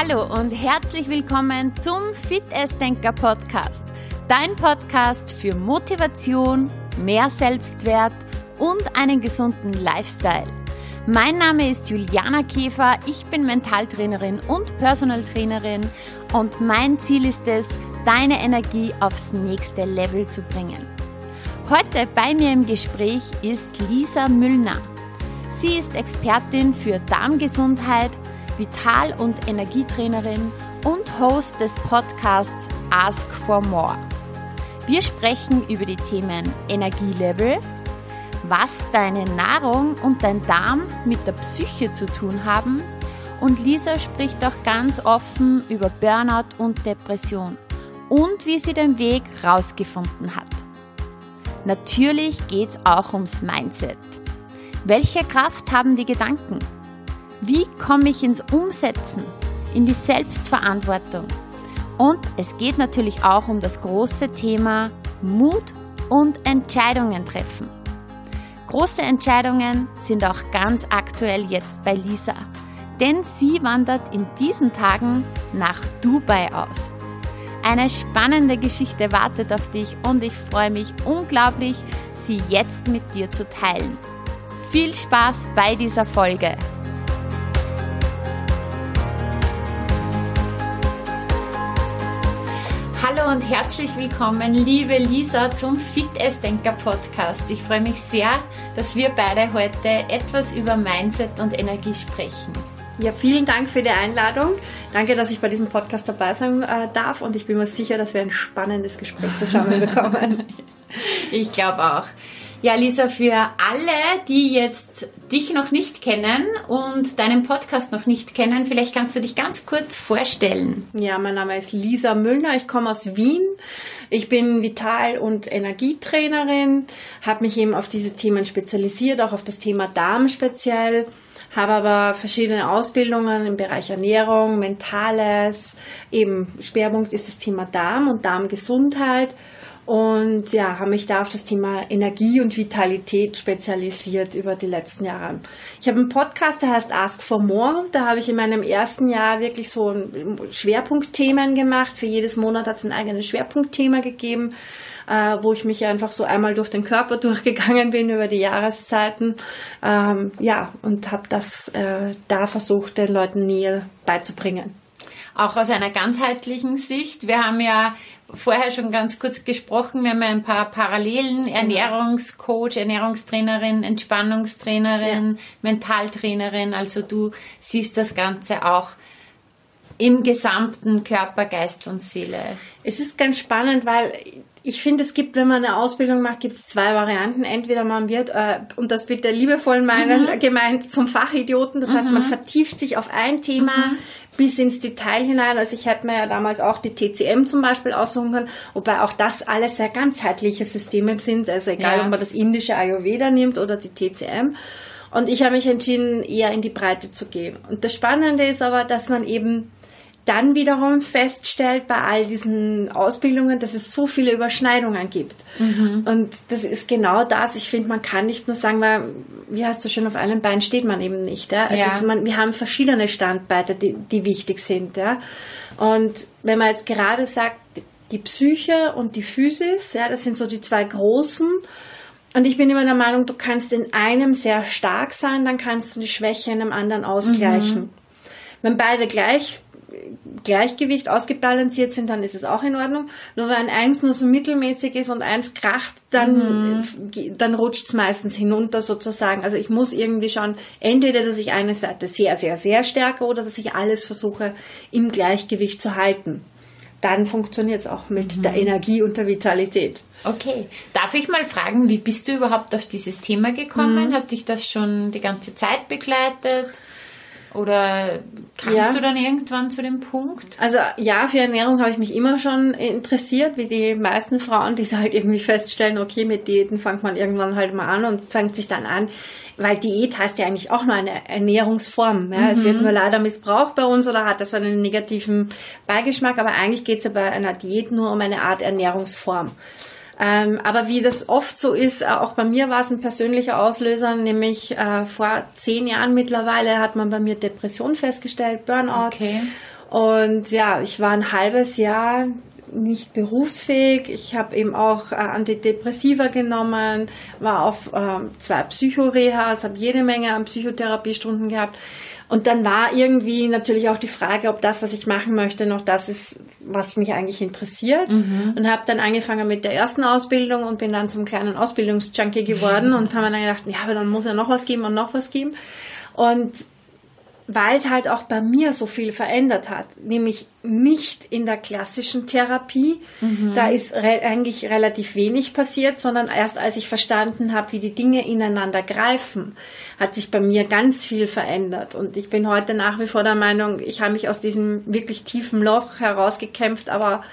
Hallo und herzlich willkommen zum Fit Denker Podcast. Dein Podcast für Motivation, mehr Selbstwert und einen gesunden Lifestyle. Mein Name ist Juliana Käfer, ich bin Mentaltrainerin und Personal Trainerin und mein Ziel ist es, deine Energie aufs nächste Level zu bringen. Heute bei mir im Gespräch ist Lisa Müllner. Sie ist Expertin für Darmgesundheit, Vital- und Energietrainerin und Host des Podcasts Ask for More. Wir sprechen über die Themen Energielevel, was deine Nahrung und dein Darm mit der Psyche zu tun haben und Lisa spricht auch ganz offen über Burnout und Depression und wie sie den Weg rausgefunden hat. Natürlich geht es auch ums Mindset. Welche Kraft haben die Gedanken? Wie komme ich ins Umsetzen, in die Selbstverantwortung? Und es geht natürlich auch um das große Thema Mut und Entscheidungen treffen. Große Entscheidungen sind auch ganz aktuell jetzt bei Lisa, denn sie wandert in diesen Tagen nach Dubai aus. Eine spannende Geschichte wartet auf dich und ich freue mich unglaublich, sie jetzt mit dir zu teilen. Viel Spaß bei dieser Folge! Hallo und herzlich willkommen, liebe Lisa, zum Fit Denker Podcast. Ich freue mich sehr, dass wir beide heute etwas über Mindset und Energie sprechen. Ja, vielen Dank für die Einladung. Danke, dass ich bei diesem Podcast dabei sein äh, darf und ich bin mir sicher, dass wir ein spannendes Gespräch zusammen bekommen. ich glaube auch. Ja, Lisa, für alle, die jetzt dich noch nicht kennen und deinen Podcast noch nicht kennen, vielleicht kannst du dich ganz kurz vorstellen. Ja, mein Name ist Lisa Müllner, ich komme aus Wien. Ich bin Vital- und Energietrainerin, habe mich eben auf diese Themen spezialisiert, auch auf das Thema Darm speziell, habe aber verschiedene Ausbildungen im Bereich Ernährung, Mentales, eben Schwerpunkt ist das Thema Darm und Darmgesundheit und ja, habe mich da auf das Thema Energie und Vitalität spezialisiert über die letzten Jahre. Ich habe einen Podcast, der heißt Ask for More. Da habe ich in meinem ersten Jahr wirklich so Schwerpunktthemen gemacht. Für jedes Monat hat es ein eigenes Schwerpunktthema gegeben, äh, wo ich mich einfach so einmal durch den Körper durchgegangen bin über die Jahreszeiten. Ähm, ja, und habe das äh, da versucht, den Leuten näher beizubringen auch aus einer ganzheitlichen Sicht. Wir haben ja vorher schon ganz kurz gesprochen. Wir haben ja ein paar Parallelen. Genau. Ernährungscoach, Ernährungstrainerin, Entspannungstrainerin, ja. Mentaltrainerin. Also du siehst das Ganze auch im gesamten Körper, Geist und Seele. Es ist ganz spannend, weil ich finde, es gibt, wenn man eine Ausbildung macht, gibt es zwei Varianten. Entweder man wird, äh, und das bitte liebevoll meinen, mhm. gemeint, zum Fachidioten. Das mhm. heißt, man mhm. vertieft sich auf ein Thema mhm. Bis ins Detail hinein. Also ich hätte mir ja damals auch die TCM zum Beispiel aussuchen können, wobei auch das alles sehr ganzheitliche Systeme sind. Also egal, ja. ob man das indische Ayurveda nimmt oder die TCM. Und ich habe mich entschieden, eher in die Breite zu gehen. Und das Spannende ist aber, dass man eben dann wiederum feststellt bei all diesen Ausbildungen, dass es so viele Überschneidungen gibt. Mhm. Und das ist genau das. Ich finde, man kann nicht nur sagen, weil, wie hast du schon auf einem Bein steht man eben nicht. Ja? Also ja. man, wir haben verschiedene Standbeine, die, die wichtig sind. Ja? Und wenn man jetzt gerade sagt, die Psyche und die Physis, ja, das sind so die zwei großen. Und ich bin immer der Meinung, du kannst in einem sehr stark sein, dann kannst du die Schwäche in einem anderen ausgleichen. Mhm. Wenn beide gleich Gleichgewicht ausgebalanciert sind, dann ist es auch in Ordnung. Nur wenn eins nur so mittelmäßig ist und eins kracht, dann, mhm. dann rutscht es meistens hinunter sozusagen. Also ich muss irgendwie schauen, entweder, dass ich eine Seite sehr, sehr, sehr stärke oder dass ich alles versuche im Gleichgewicht zu halten. Dann funktioniert es auch mit mhm. der Energie und der Vitalität. Okay. Darf ich mal fragen, wie bist du überhaupt auf dieses Thema gekommen? Mhm. Hat dich das schon die ganze Zeit begleitet? Oder kamst ja. du dann irgendwann zu dem Punkt? Also ja, für Ernährung habe ich mich immer schon interessiert, wie die meisten Frauen, die halt irgendwie feststellen, okay, mit Diäten fängt man irgendwann halt mal an und fängt sich dann an, weil Diät heißt ja eigentlich auch nur eine Ernährungsform. Ja? Mhm. Es wird mhm. nur leider missbraucht bei uns oder hat das einen negativen Beigeschmack, aber eigentlich geht es ja bei einer Diät nur um eine Art Ernährungsform. Ähm, aber wie das oft so ist, äh, auch bei mir war es ein persönlicher Auslöser, nämlich äh, vor zehn Jahren mittlerweile hat man bei mir Depression festgestellt, Burnout. Okay. Und ja, ich war ein halbes Jahr nicht berufsfähig. Ich habe eben auch äh, Antidepressiva genommen, war auf äh, zwei Psychorehas, habe jede Menge an Psychotherapiestunden gehabt. Und dann war irgendwie natürlich auch die Frage, ob das, was ich machen möchte, noch das ist, was mich eigentlich interessiert. Mhm. Und habe dann angefangen mit der ersten Ausbildung und bin dann zum kleinen Ausbildungsjunkie geworden und habe dann gedacht, ja, aber dann muss ja noch was geben und noch was geben. Und weil es halt auch bei mir so viel verändert hat, nämlich nicht in der klassischen Therapie. Mhm. Da ist re eigentlich relativ wenig passiert, sondern erst als ich verstanden habe, wie die Dinge ineinander greifen, hat sich bei mir ganz viel verändert. Und ich bin heute nach wie vor der Meinung, ich habe mich aus diesem wirklich tiefen Loch herausgekämpft, aber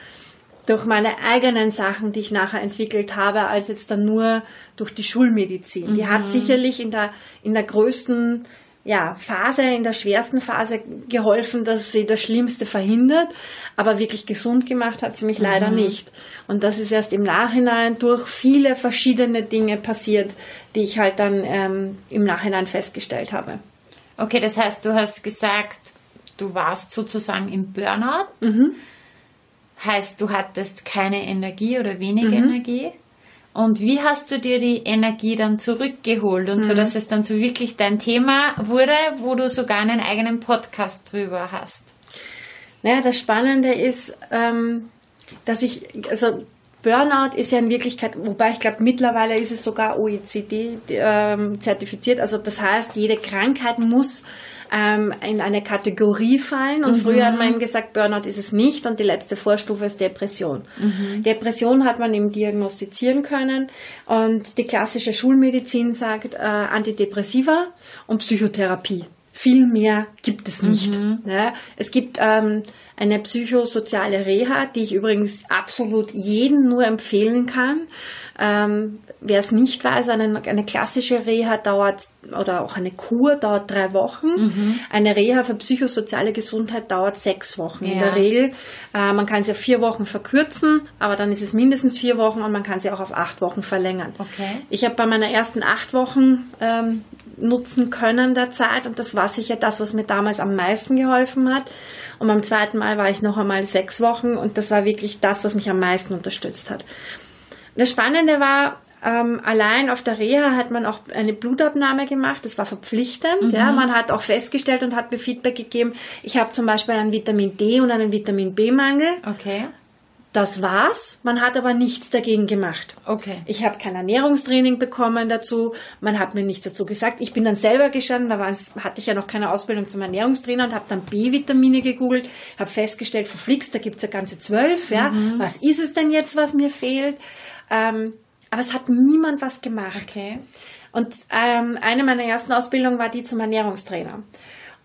durch meine eigenen Sachen, die ich nachher entwickelt habe, als jetzt dann nur durch die Schulmedizin. Mhm. Die hat mhm. sicherlich in der, in der größten ja, Phase, in der schwersten Phase geholfen, dass sie das Schlimmste verhindert, aber wirklich gesund gemacht hat sie mich mhm. leider nicht. Und das ist erst im Nachhinein durch viele verschiedene Dinge passiert, die ich halt dann ähm, im Nachhinein festgestellt habe. Okay, das heißt, du hast gesagt, du warst sozusagen im Burnout. Mhm. Heißt, du hattest keine Energie oder wenig mhm. Energie. Und wie hast du dir die Energie dann zurückgeholt und mhm. so, dass es dann so wirklich dein Thema wurde, wo du sogar einen eigenen Podcast drüber hast? Naja, das Spannende ist, ähm, dass ich, also Burnout ist ja in Wirklichkeit, wobei ich glaube, mittlerweile ist es sogar OECD ähm, zertifiziert. Also das heißt, jede Krankheit muss ähm, in eine Kategorie fallen. Und mhm. früher hat man eben gesagt, Burnout ist es nicht und die letzte Vorstufe ist Depression. Mhm. Depression hat man eben diagnostizieren können und die klassische Schulmedizin sagt äh, Antidepressiva und Psychotherapie. Viel mehr gibt es nicht. Mhm. Ja, es gibt ähm, eine psychosoziale Reha, die ich übrigens absolut jedem nur empfehlen kann. Ähm, Wer es nicht weiß, eine, eine klassische Reha dauert oder auch eine Kur dauert drei Wochen. Mhm. Eine Reha für psychosoziale Gesundheit dauert sechs Wochen ja. in der Regel. Äh, man kann sie auf vier Wochen verkürzen, aber dann ist es mindestens vier Wochen und man kann sie auch auf acht Wochen verlängern. Okay. Ich habe bei meiner ersten acht Wochen ähm, nutzen können der Zeit und das war sicher das, was mir damals am meisten geholfen hat. Und beim zweiten Mal war ich noch einmal sechs Wochen und das war wirklich das, was mich am meisten unterstützt hat. Das Spannende war, ähm, allein auf der Reha hat man auch eine Blutabnahme gemacht, das war verpflichtend. Mhm. Ja, man hat auch festgestellt und hat mir Feedback gegeben, ich habe zum Beispiel einen Vitamin D und einen Vitamin B-Mangel. Okay. Das war's. Man hat aber nichts dagegen gemacht. Okay. Ich habe kein Ernährungstraining bekommen dazu. Man hat mir nichts dazu gesagt. Ich bin dann selber gestanden. Da hatte ich ja noch keine Ausbildung zum Ernährungstrainer und habe dann B-Vitamine gegoogelt. Habe festgestellt, verflixt, da gibt's ja ganze zwölf. Ja, mhm. was ist es denn jetzt, was mir fehlt? Ähm, aber es hat niemand was gemacht. Okay. Und ähm, eine meiner ersten Ausbildungen war die zum Ernährungstrainer.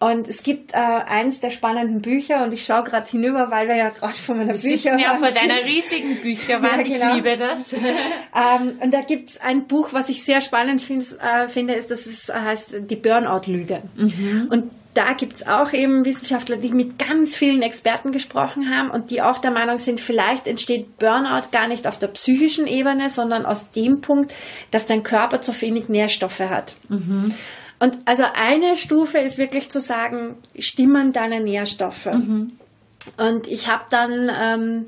Und es gibt äh, eines der spannenden Bücher und ich schaue gerade hinüber, weil wir ja gerade von meiner Bücher ja von deiner riesigen Bücherwand. Ja, genau. Ich liebe das. ähm, und da gibt es ein Buch, was ich sehr spannend find, äh, finde, ist, das ist, heißt die Burnout-Lüge. Mhm. Und da gibt's auch eben Wissenschaftler, die mit ganz vielen Experten gesprochen haben und die auch der Meinung sind, vielleicht entsteht Burnout gar nicht auf der psychischen Ebene, sondern aus dem Punkt, dass dein Körper zu wenig Nährstoffe hat. Mhm. Und also eine Stufe ist wirklich zu sagen, stimmen deine Nährstoffe. Mhm. Und ich habe dann ähm,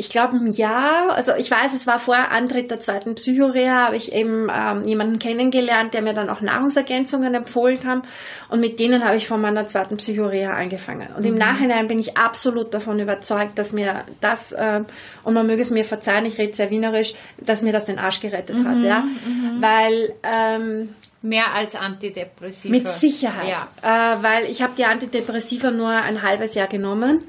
ich glaube, ein Jahr, also ich weiß, es war vor Antritt der zweiten Psychoreha, habe ich eben ähm, jemanden kennengelernt, der mir dann auch Nahrungsergänzungen empfohlen hat und mit denen habe ich von meiner zweiten Psychoreha angefangen. Und mhm. im Nachhinein bin ich absolut davon überzeugt, dass mir das, äh, und man möge es mir verzeihen, ich rede sehr wienerisch, dass mir das den Arsch gerettet mhm. hat, ja, mhm. weil ähm, Mehr als Antidepressiva. Mit Sicherheit. Ja. Äh, weil ich habe die Antidepressiva nur ein halbes Jahr genommen.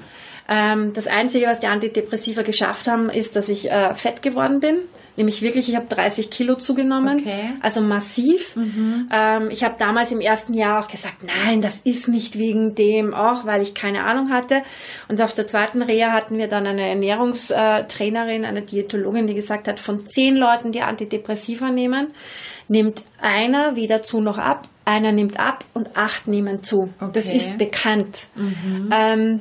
Ähm, das Einzige, was die Antidepressiva geschafft haben, ist, dass ich äh, fett geworden bin. Nämlich wirklich, ich habe 30 Kilo zugenommen, okay. also massiv. Mhm. Ähm, ich habe damals im ersten Jahr auch gesagt, nein, das ist nicht wegen dem, auch weil ich keine Ahnung hatte. Und auf der zweiten Reha hatten wir dann eine Ernährungstrainerin, eine Diätologin, die gesagt hat, von zehn Leuten, die Antidepressiva nehmen, nimmt einer weder zu noch ab, einer nimmt ab und acht nehmen zu. Okay. Das ist bekannt. Mhm. Ähm,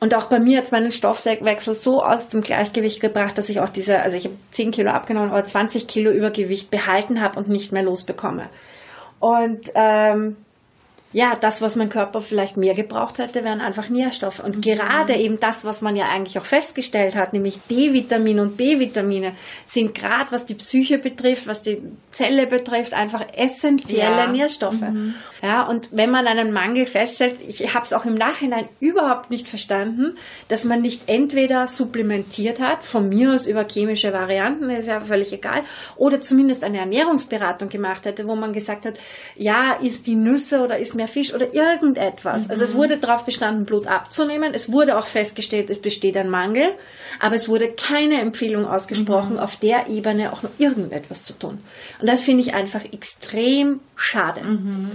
und auch bei mir hat es meinen Stoffwechsel so aus dem Gleichgewicht gebracht, dass ich auch diese, also ich habe 10 Kilo abgenommen, aber 20 Kilo Übergewicht behalten habe und nicht mehr losbekomme. Und ähm, ja, das, was mein Körper vielleicht mehr gebraucht hätte, wären einfach Nährstoffe. Und mhm. gerade eben das, was man ja eigentlich auch festgestellt hat, nämlich D-Vitamin und B-Vitamine, sind gerade, was die Psyche betrifft, was die Zelle betrifft, einfach essentielle ja. Nährstoffe. Mhm. Ja, und wenn man einen Mangel feststellt, ich habe es auch im Nachhinein überhaupt nicht verstanden, dass man nicht entweder supplementiert hat, von mir aus über chemische Varianten, ist ja völlig egal, oder zumindest eine Ernährungsberatung gemacht hätte, wo man gesagt hat, ja, ist die Nüsse oder ist mehr Fisch oder irgendetwas. Mhm. Also es mhm. wurde darauf bestanden, Blut abzunehmen. Es wurde auch festgestellt, es besteht ein Mangel, aber es wurde keine Empfehlung ausgesprochen, mhm. auf der Ebene auch noch irgendetwas zu tun. Und das finde ich einfach extrem schade. Mhm.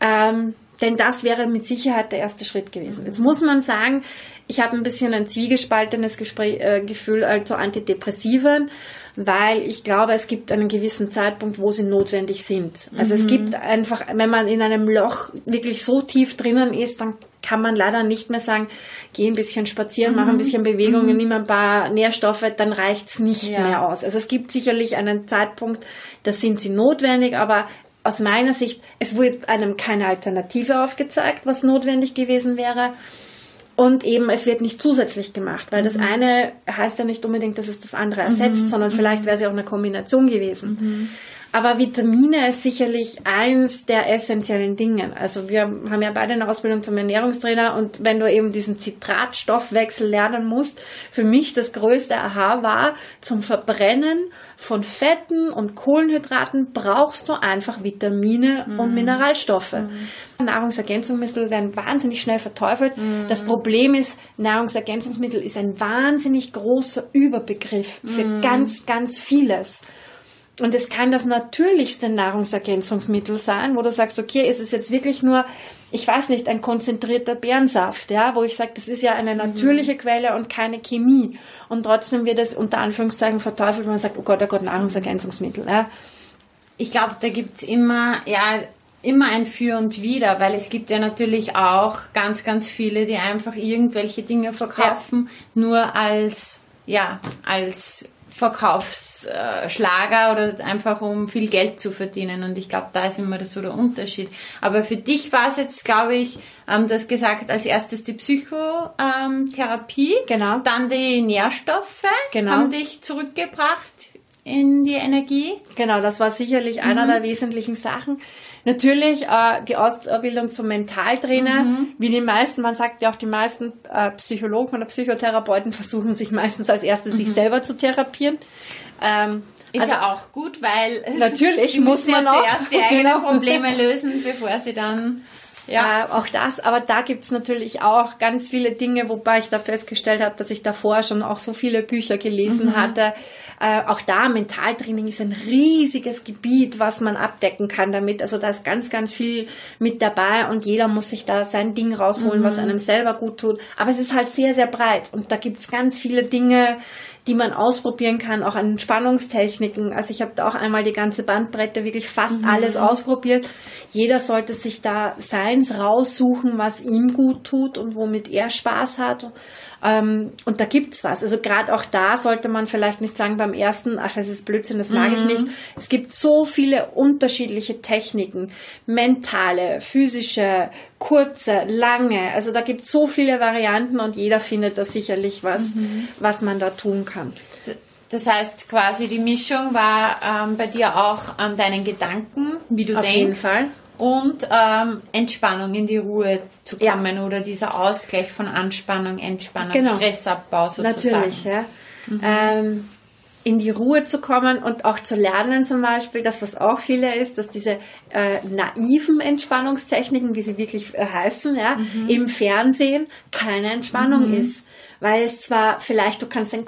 Ähm, denn das wäre mit Sicherheit der erste Schritt gewesen. Jetzt muss man sagen, ich habe ein bisschen ein zwiegespaltenes Gespräch, äh, Gefühl also Antidepressiven weil ich glaube, es gibt einen gewissen Zeitpunkt, wo sie notwendig sind. Also mhm. es gibt einfach, wenn man in einem Loch wirklich so tief drinnen ist, dann kann man leider nicht mehr sagen, geh ein bisschen spazieren, mhm. mach ein bisschen Bewegungen, mhm. nimm ein paar Nährstoffe, dann reicht's nicht ja. mehr aus. Also es gibt sicherlich einen Zeitpunkt, da sind sie notwendig, aber aus meiner Sicht, es wurde einem keine Alternative aufgezeigt, was notwendig gewesen wäre. Und eben, es wird nicht zusätzlich gemacht, weil mhm. das eine heißt ja nicht unbedingt, dass es das andere ersetzt, mhm. sondern vielleicht wäre es ja auch eine Kombination gewesen. Aber Vitamine ist sicherlich eins der essentiellen Dinge. Also wir haben ja beide eine Ausbildung zum Ernährungstrainer und wenn du eben diesen Zitratstoffwechsel lernen musst, für mich das größte Aha war, zum Verbrennen von Fetten und Kohlenhydraten brauchst du einfach Vitamine mhm. und Mineralstoffe. Mhm. Nahrungsergänzungsmittel werden wahnsinnig schnell verteufelt. Mhm. Das Problem ist, Nahrungsergänzungsmittel ist ein wahnsinnig großer Überbegriff für mhm. ganz, ganz vieles. Und es kann das natürlichste Nahrungsergänzungsmittel sein, wo du sagst, okay, ist es jetzt wirklich nur, ich weiß nicht, ein konzentrierter Bärensaft, ja, wo ich sage, das ist ja eine natürliche mhm. Quelle und keine Chemie. Und trotzdem wird es unter Anführungszeichen verteufelt, wenn man sagt, oh Gott, oh Gott, Nahrungsergänzungsmittel. Ja. Ich glaube, da gibt's immer, ja, immer ein Für und Wider, weil es gibt ja natürlich auch ganz, ganz viele, die einfach irgendwelche Dinge verkaufen, ja. nur als, ja, als Verkaufsschlager oder einfach um viel Geld zu verdienen. Und ich glaube, da ist immer so der Unterschied. Aber für dich war es jetzt, glaube ich, ähm, du hast gesagt, als erstes die Psychotherapie, genau. dann die Nährstoffe genau. haben dich zurückgebracht in die Energie. Genau, das war sicherlich mhm. einer der wesentlichen Sachen. Natürlich äh, die Ausbildung zum Mentaltrainer, mhm. wie die meisten, man sagt ja auch, die meisten äh, Psychologen oder Psychotherapeuten versuchen sich meistens als erstes mhm. sich selber zu therapieren. Ähm, ist also, ja auch gut, weil natürlich muss man ja auch zuerst die eigenen genau. Probleme lösen, bevor sie dann ja. Äh, auch das, aber da gibt's natürlich auch ganz viele Dinge, wobei ich da festgestellt habe, dass ich davor schon auch so viele Bücher gelesen mhm. hatte. Äh, auch da, Mentaltraining ist ein riesiges Gebiet, was man abdecken kann damit. Also da ist ganz, ganz viel mit dabei und jeder muss sich da sein Ding rausholen, mhm. was einem selber gut tut. Aber es ist halt sehr, sehr breit und da gibt's ganz viele Dinge, die man ausprobieren kann, auch an Spannungstechniken. Also ich habe da auch einmal die ganze Bandbreite, wirklich fast mhm. alles ausprobiert. Jeder sollte sich da seins raussuchen, was ihm gut tut und womit er Spaß hat. Ähm, und da gibt's was. Also gerade auch da sollte man vielleicht nicht sagen beim ersten, ach, das ist Blödsinn, das mag mhm. ich nicht. Es gibt so viele unterschiedliche Techniken, mentale, physische, kurze, lange. Also da gibt's so viele Varianten und jeder findet da sicherlich was, mhm. was man da tun kann. Das heißt, quasi die Mischung war ähm, bei dir auch an deinen Gedanken, wie du Auf denkst. Jeden Fall und ähm, Entspannung in die Ruhe zu kommen ja. oder dieser Ausgleich von Anspannung, Entspannung, genau. Stressabbau sozusagen. Natürlich, ja. Mhm. Ähm, in die Ruhe zu kommen und auch zu lernen zum Beispiel, das was auch viele ist, dass diese äh, naiven Entspannungstechniken, wie sie wirklich äh, heißen, ja, mhm. im Fernsehen keine Entspannung mhm. ist weil es zwar vielleicht, du kannst den,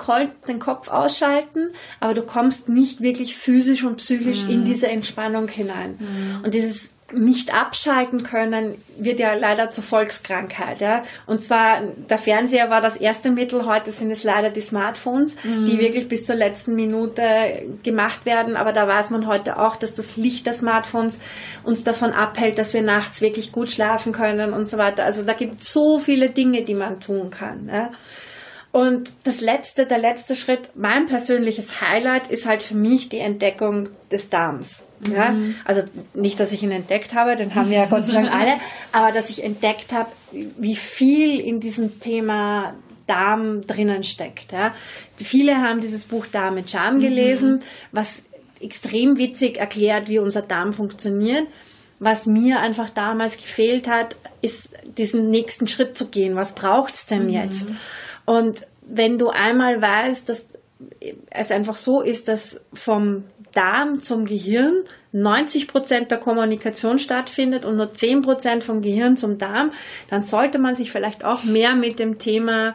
den Kopf ausschalten, aber du kommst nicht wirklich physisch und psychisch mhm. in diese Entspannung hinein. Mhm. Und dieses nicht abschalten können, wird ja leider zur Volkskrankheit. Ja? Und zwar, der Fernseher war das erste Mittel, heute sind es leider die Smartphones, mhm. die wirklich bis zur letzten Minute gemacht werden. Aber da weiß man heute auch, dass das Licht der Smartphones uns davon abhält, dass wir nachts wirklich gut schlafen können und so weiter. Also da gibt es so viele Dinge, die man tun kann. Ja? Und das letzte, der letzte Schritt, mein persönliches Highlight ist halt für mich die Entdeckung des Darms. Mhm. Ja? Also nicht, dass ich ihn entdeckt habe, den haben wir ja Gott sei Dank alle, aber dass ich entdeckt habe, wie viel in diesem Thema Darm drinnen steckt. Ja? Viele haben dieses Buch Darm mit Charme gelesen, mhm. was extrem witzig erklärt, wie unser Darm funktioniert. Was mir einfach damals gefehlt hat, ist diesen nächsten Schritt zu gehen. Was braucht's denn mhm. jetzt? Und wenn du einmal weißt, dass es einfach so ist, dass vom Darm zum Gehirn 90 Prozent der Kommunikation stattfindet und nur 10 Prozent vom Gehirn zum Darm, dann sollte man sich vielleicht auch mehr mit dem Thema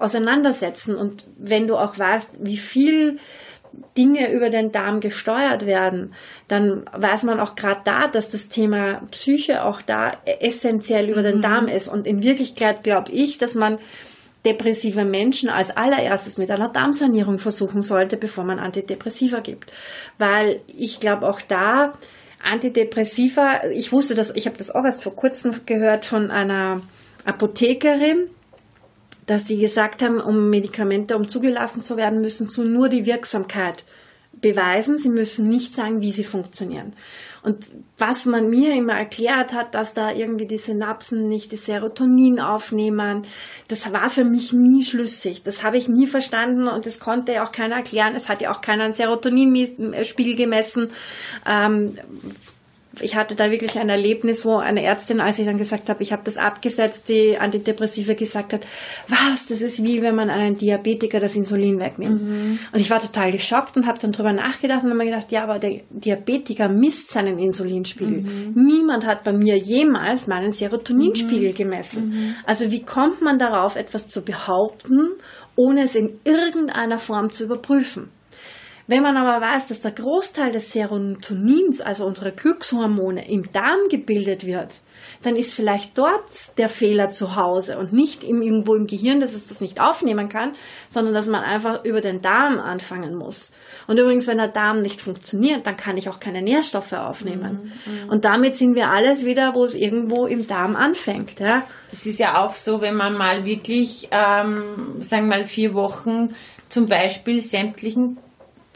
auseinandersetzen. Und wenn du auch weißt, wie viel Dinge über den Darm gesteuert werden, dann weiß man auch gerade da, dass das Thema Psyche auch da essentiell über mhm. den Darm ist. Und in Wirklichkeit glaube ich, dass man depressive Menschen als allererstes mit einer Darmsanierung versuchen sollte, bevor man Antidepressiva gibt. Weil ich glaube auch da, Antidepressiva, ich wusste das, ich habe das auch erst vor kurzem gehört von einer Apothekerin, dass sie gesagt haben, um Medikamente, um zugelassen zu werden, müssen sie nur die Wirksamkeit beweisen. Sie müssen nicht sagen, wie sie funktionieren. Und was man mir immer erklärt hat, dass da irgendwie die Synapsen nicht die Serotonin aufnehmen, das war für mich nie schlüssig. Das habe ich nie verstanden und das konnte ja auch keiner erklären. Es hat ja auch keiner einen Serotoninspiegel gemessen. Ähm, ich hatte da wirklich ein Erlebnis, wo eine Ärztin, als ich dann gesagt habe, ich habe das abgesetzt, die Antidepressive gesagt hat, was, das ist wie wenn man einen Diabetiker das Insulin wegnimmt. Mhm. Und ich war total geschockt und habe dann drüber nachgedacht und habe mir gedacht, ja, aber der Diabetiker misst seinen Insulinspiegel. Mhm. Niemand hat bei mir jemals meinen Serotoninspiegel mhm. gemessen. Mhm. Also wie kommt man darauf, etwas zu behaupten, ohne es in irgendeiner Form zu überprüfen? Wenn man aber weiß, dass der Großteil des Serotonins, also unserer Glückshormone, im Darm gebildet wird, dann ist vielleicht dort der Fehler zu Hause und nicht im, irgendwo im Gehirn, dass es das nicht aufnehmen kann, sondern dass man einfach über den Darm anfangen muss. Und übrigens, wenn der Darm nicht funktioniert, dann kann ich auch keine Nährstoffe aufnehmen. Mhm, mhm. und damit sind wir alles wieder, wo es irgendwo im Darm anfängt. Ja? Es ist ja auch so, wenn man mal wirklich, ähm, sagen wir mal, vier Wochen zum Beispiel sämtlichen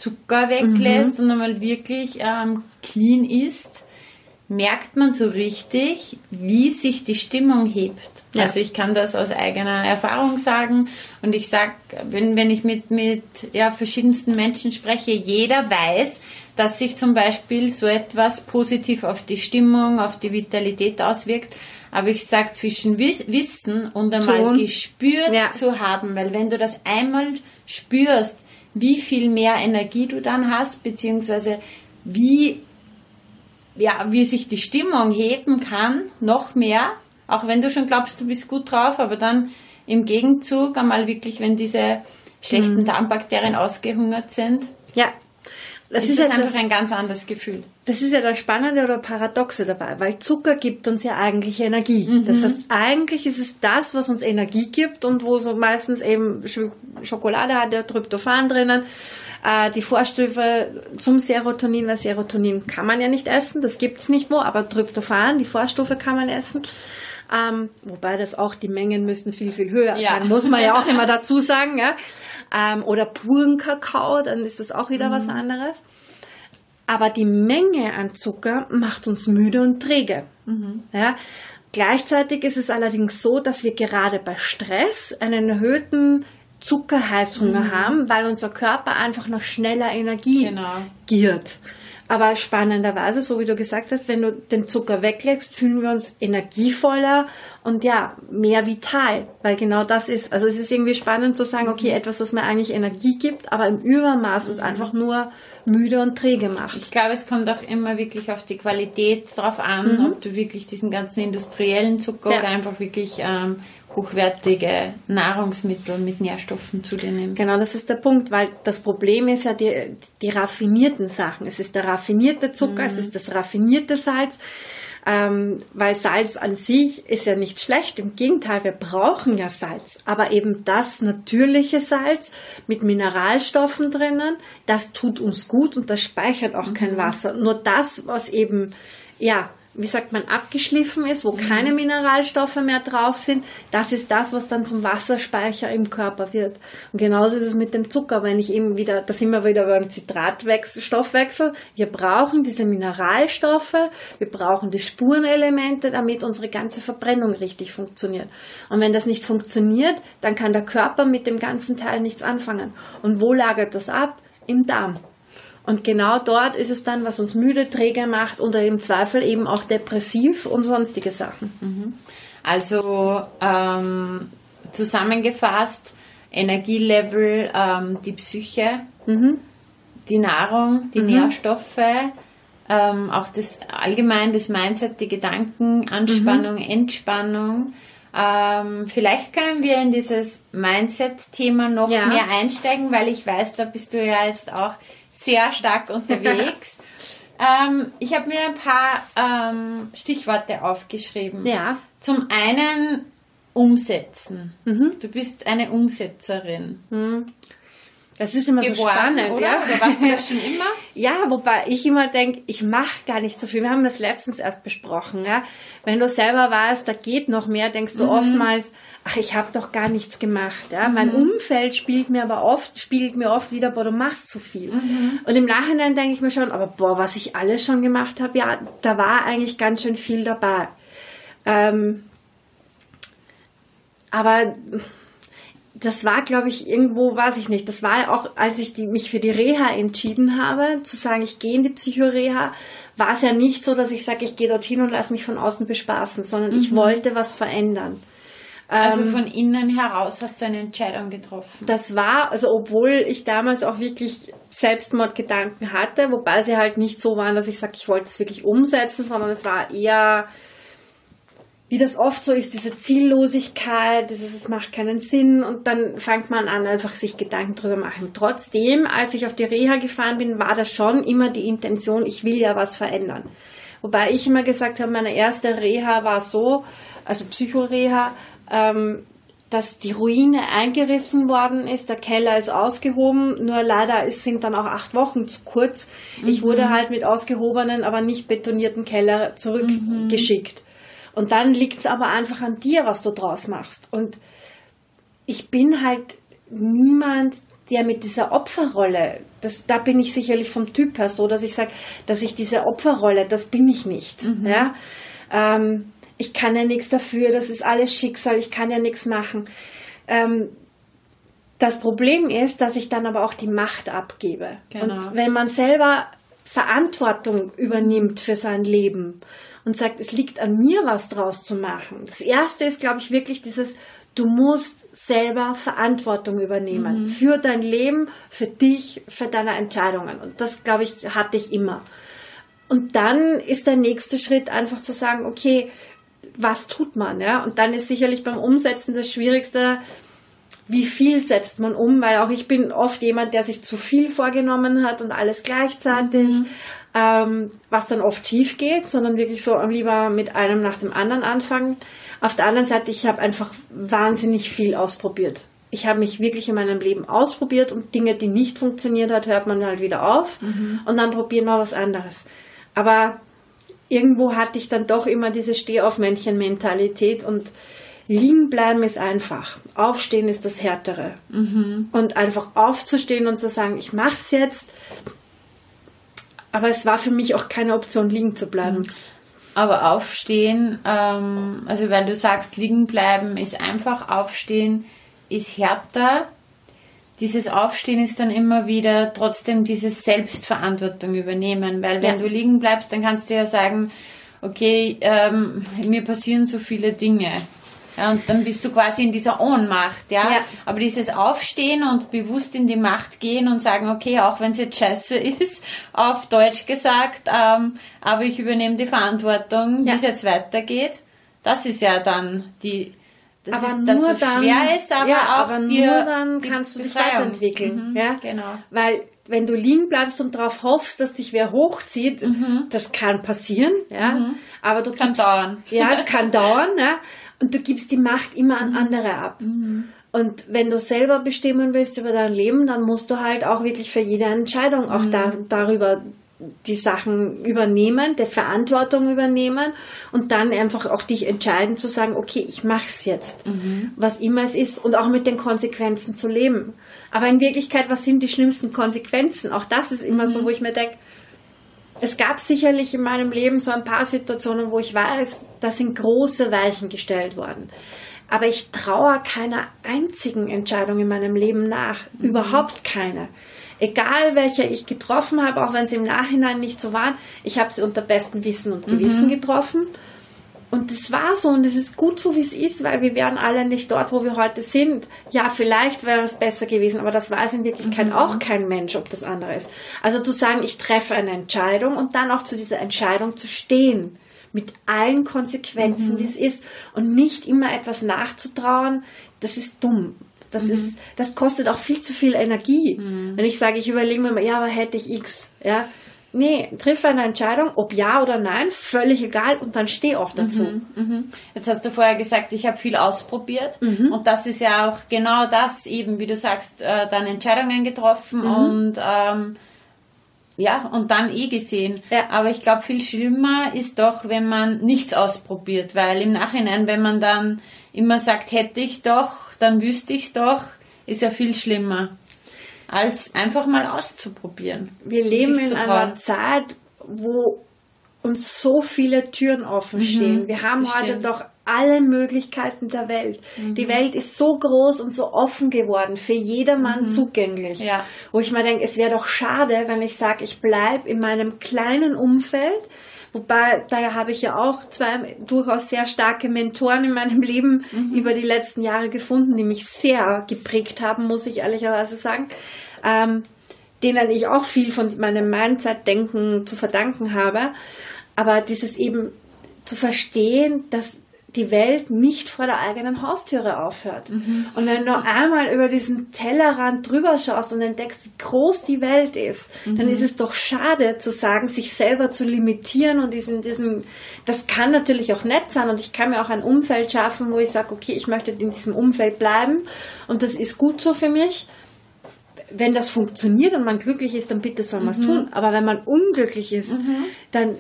Zucker weglässt mhm. und einmal wirklich ähm, clean ist, merkt man so richtig, wie sich die Stimmung hebt. Ja. Also ich kann das aus eigener Erfahrung sagen und ich sag, wenn, wenn ich mit, mit ja, verschiedensten Menschen spreche, jeder weiß, dass sich zum Beispiel so etwas positiv auf die Stimmung, auf die Vitalität auswirkt. Aber ich sag zwischen Wissen und einmal Ton. gespürt ja. zu haben, weil wenn du das einmal spürst, wie viel mehr Energie du dann hast, beziehungsweise wie, ja, wie sich die Stimmung heben kann, noch mehr, auch wenn du schon glaubst, du bist gut drauf, aber dann im Gegenzug einmal wirklich, wenn diese schlechten mhm. Darmbakterien ausgehungert sind. Ja, das ist, ist einfach das, ein ganz anderes Gefühl. Das ist ja das Spannende oder Paradoxe dabei, weil Zucker gibt uns ja eigentlich Energie. Mhm. Das heißt, eigentlich ist es das, was uns Energie gibt und wo so meistens eben Schokolade hat ja Tryptophan drinnen, äh, die Vorstufe zum Serotonin, weil Serotonin kann man ja nicht essen, das gibt's nicht wo, aber Tryptophan, die Vorstufe kann man essen. Ähm, wobei das auch, die Mengen müssen viel, viel höher ja. sein, muss man ja auch immer dazu sagen. Ja? Ähm, oder puren Kakao, dann ist das auch wieder mhm. was anderes. Aber die Menge an Zucker macht uns müde und träge. Mhm. Ja? Gleichzeitig ist es allerdings so, dass wir gerade bei Stress einen erhöhten Zuckerheißhunger mhm. haben, weil unser Körper einfach noch schneller Energie genau. giert. Aber spannenderweise, so wie du gesagt hast, wenn du den Zucker weglegst, fühlen wir uns energievoller und ja, mehr vital, weil genau das ist. Also es ist irgendwie spannend zu sagen, okay, etwas, was mir eigentlich Energie gibt, aber im Übermaß uns einfach nur müde und träge macht. Ich glaube, es kommt auch immer wirklich auf die Qualität drauf an, mhm. ob du wirklich diesen ganzen industriellen Zucker ja. oder einfach wirklich ähm, hochwertige Nahrungsmittel mit Nährstoffen zu dir nimmst. Genau, das ist der Punkt, weil das Problem ist ja die, die raffinierten Sachen. Es ist der raffinierte Zucker, mhm. es ist das raffinierte Salz, ähm, weil Salz an sich ist ja nicht schlecht. Im Gegenteil, wir brauchen ja Salz, aber eben das natürliche Salz mit Mineralstoffen drinnen, das tut uns gut und das speichert auch mhm. kein Wasser. Nur das, was eben ja wie sagt man, abgeschliffen ist, wo keine Mineralstoffe mehr drauf sind, das ist das, was dann zum Wasserspeicher im Körper wird. Und genauso ist es mit dem Zucker, wenn ich eben wieder, da sind wir wieder beim Zitratstoffwechsel, wir brauchen diese Mineralstoffe, wir brauchen die Spurenelemente, damit unsere ganze Verbrennung richtig funktioniert. Und wenn das nicht funktioniert, dann kann der Körper mit dem ganzen Teil nichts anfangen. Und wo lagert das ab? Im Darm. Und genau dort ist es dann, was uns müde, träge macht oder im Zweifel eben auch depressiv und sonstige Sachen. Mhm. Also ähm, zusammengefasst, Energielevel, ähm, die Psyche, mhm. die Nahrung, die mhm. Nährstoffe, ähm, auch das allgemein das Mindset, die Gedanken, Anspannung, mhm. Entspannung. Ähm, vielleicht können wir in dieses Mindset-Thema noch ja. mehr einsteigen, weil ich weiß, da bist du ja jetzt auch sehr stark unterwegs. ähm, ich habe mir ein paar ähm, Stichworte aufgeschrieben. Ja. Zum einen umsetzen. Mhm. Du bist eine Umsetzerin. Mhm. Das ist immer geworden, so spannend, oder? Ja? Oder warst du das schon immer? ja, wobei ich immer denke, ich mache gar nicht so viel. Wir haben das letztens erst besprochen. Ja? Wenn du selber weißt, da geht noch mehr, denkst du mhm. oftmals, ach, ich habe doch gar nichts gemacht. Ja? Mhm. Mein Umfeld spielt mir aber oft, spiegelt mir oft wieder, boah, du machst zu viel. Mhm. Und im Nachhinein denke ich mir schon, aber boah, was ich alles schon gemacht habe, ja, da war eigentlich ganz schön viel dabei. Ähm, aber das war, glaube ich, irgendwo, weiß ich nicht. Das war auch, als ich die, mich für die Reha entschieden habe, zu sagen, ich gehe in die Psychoreha, war es ja nicht so, dass ich sage, ich gehe dorthin und lasse mich von außen bespaßen, sondern mhm. ich wollte was verändern. Also ähm, von innen heraus hast du eine Entscheidung getroffen. Das war, also obwohl ich damals auch wirklich Selbstmordgedanken hatte, wobei sie halt nicht so waren, dass ich sage, ich wollte es wirklich umsetzen, sondern es war eher wie das oft so ist, diese Ziellosigkeit, dieses, es macht keinen Sinn und dann fängt man an, einfach sich Gedanken drüber machen. Trotzdem, als ich auf die Reha gefahren bin, war das schon immer die Intention, ich will ja was verändern. Wobei ich immer gesagt habe, meine erste Reha war so, also Psychoreha, ähm, dass die Ruine eingerissen worden ist, der Keller ist ausgehoben, nur leider ist, sind dann auch acht Wochen zu kurz. Mhm. Ich wurde halt mit ausgehobenen, aber nicht betonierten Keller zurückgeschickt. Mhm. Und dann liegt es aber einfach an dir, was du draus machst. Und ich bin halt niemand, der mit dieser Opferrolle, das, da bin ich sicherlich vom Typ her so, dass ich sage, dass ich diese Opferrolle, das bin ich nicht. Mhm. Ja? Ähm, ich kann ja nichts dafür, das ist alles Schicksal, ich kann ja nichts machen. Ähm, das Problem ist, dass ich dann aber auch die Macht abgebe. Genau. Und wenn man selber Verantwortung übernimmt für sein Leben und sagt, es liegt an mir, was draus zu machen. Das erste ist, glaube ich, wirklich dieses, du musst selber Verantwortung übernehmen mhm. für dein Leben, für dich, für deine Entscheidungen. Und das, glaube ich, hatte ich immer. Und dann ist der nächste Schritt einfach zu sagen, okay, was tut man, ja? Und dann ist sicherlich beim Umsetzen das Schwierigste, wie viel setzt man um, weil auch ich bin oft jemand, der sich zu viel vorgenommen hat und alles gleichzeitig. Mhm ähm, was dann oft schief geht, sondern wirklich so lieber mit einem nach dem anderen anfangen. Auf der anderen Seite, ich habe einfach wahnsinnig viel ausprobiert. Ich habe mich wirklich in meinem Leben ausprobiert und Dinge, die nicht funktioniert hat, hört man halt wieder auf mhm. und dann probieren wir was anderes. Aber irgendwo hatte ich dann doch immer diese Stehaufmännchen-Mentalität und liegen bleiben ist einfach. Aufstehen ist das Härtere. Mhm. Und einfach aufzustehen und zu sagen, ich mache es jetzt, aber es war für mich auch keine Option, liegen zu bleiben. Mhm. Aber aufstehen, ähm, also weil du sagst, liegen bleiben ist einfach, aufstehen ist härter. Dieses Aufstehen ist dann immer wieder trotzdem diese Selbstverantwortung übernehmen, weil wenn ja. du liegen bleibst, dann kannst du ja sagen, okay, ähm, mir passieren so viele Dinge. Ja, und dann bist du quasi in dieser Ohnmacht, ja? ja. Aber dieses Aufstehen und bewusst in die Macht gehen und sagen, okay, auch wenn es jetzt scheiße ist, auf Deutsch gesagt, ähm, aber ich übernehme die Verantwortung, ja. wie es jetzt weitergeht, das ist ja dann die, das aber ist das, was dann, schwer ist, aber ja, auch aber dir nur dann kannst du dich weiterentwickeln, mhm, ja? Genau. Weil wenn du liegen bleibst und darauf hoffst, dass dich wer hochzieht, mhm. das kann passieren, ja. Mhm. Aber du kann gibst, dauern. Ja, es kann dauern, ja. Und du gibst die Macht immer an mhm. andere ab. Mhm. Und wenn du selber bestimmen willst über dein Leben, dann musst du halt auch wirklich für jede Entscheidung auch mhm. da, darüber die Sachen übernehmen, der Verantwortung übernehmen und dann einfach auch dich entscheiden zu sagen, okay, ich mach's jetzt, mhm. was immer es ist und auch mit den Konsequenzen zu leben. Aber in Wirklichkeit, was sind die schlimmsten Konsequenzen? Auch das ist immer mhm. so, wo ich mir denke, es gab sicherlich in meinem Leben so ein paar Situationen, wo ich weiß, da sind große Weichen gestellt worden. Aber ich traue keiner einzigen Entscheidung in meinem Leben nach. Mhm. Überhaupt keine egal welche ich getroffen habe, auch wenn sie im Nachhinein nicht so waren, ich habe sie unter bestem Wissen und Gewissen mhm. getroffen. Und das war so und es ist gut so, wie es ist, weil wir wären alle nicht dort, wo wir heute sind. Ja, vielleicht wäre es besser gewesen, aber das weiß in Wirklichkeit mhm. auch kein Mensch, ob das andere ist. Also zu sagen, ich treffe eine Entscheidung und dann auch zu dieser Entscheidung zu stehen. Mit allen Konsequenzen, mhm. die es ist. Und nicht immer etwas nachzutrauen, das ist dumm. Das mhm. ist, das kostet auch viel zu viel Energie. Mhm. Wenn ich sage, ich überlege mir mal, ja, aber hätte ich X, ja. Nee, triff eine Entscheidung, ob ja oder nein, völlig egal und dann steh auch dazu. Mhm, mhm. Jetzt hast du vorher gesagt, ich habe viel ausprobiert mhm. und das ist ja auch genau das eben, wie du sagst, äh, dann Entscheidungen getroffen mhm. und ähm, ja, und dann eh gesehen. Ja. Aber ich glaube, viel schlimmer ist doch, wenn man nichts ausprobiert, weil im Nachhinein, wenn man dann immer sagt, hätte ich doch, dann wüsste ich es doch, ist ja viel schlimmer, als einfach mal auszuprobieren. Wir leben in einer Zeit, wo uns so viele Türen offen mhm, stehen. Wir haben heute doch alle Möglichkeiten der Welt. Mhm. Die Welt ist so groß und so offen geworden, für jedermann mhm. zugänglich. Ja. Wo ich mir denke, es wäre doch schade, wenn ich sage, ich bleibe in meinem kleinen Umfeld, Wobei, da habe ich ja auch zwei durchaus sehr starke Mentoren in meinem Leben mhm. über die letzten Jahre gefunden, die mich sehr geprägt haben, muss ich ehrlicherweise sagen. Ähm, denen ich auch viel von meinem Mindset-Denken zu verdanken habe. Aber dieses eben zu verstehen, dass die Welt nicht vor der eigenen Haustüre aufhört. Mhm. Und wenn du einmal über diesen Tellerrand drüber schaust und entdeckst, wie groß die Welt ist, mhm. dann ist es doch schade zu sagen, sich selber zu limitieren und diesen, diesen, das kann natürlich auch nett sein und ich kann mir auch ein Umfeld schaffen, wo ich sage, okay, ich möchte in diesem Umfeld bleiben und das ist gut so für mich wenn das funktioniert und man glücklich ist, dann bitte soll man es mhm. tun. Aber wenn man unglücklich ist, mhm. dann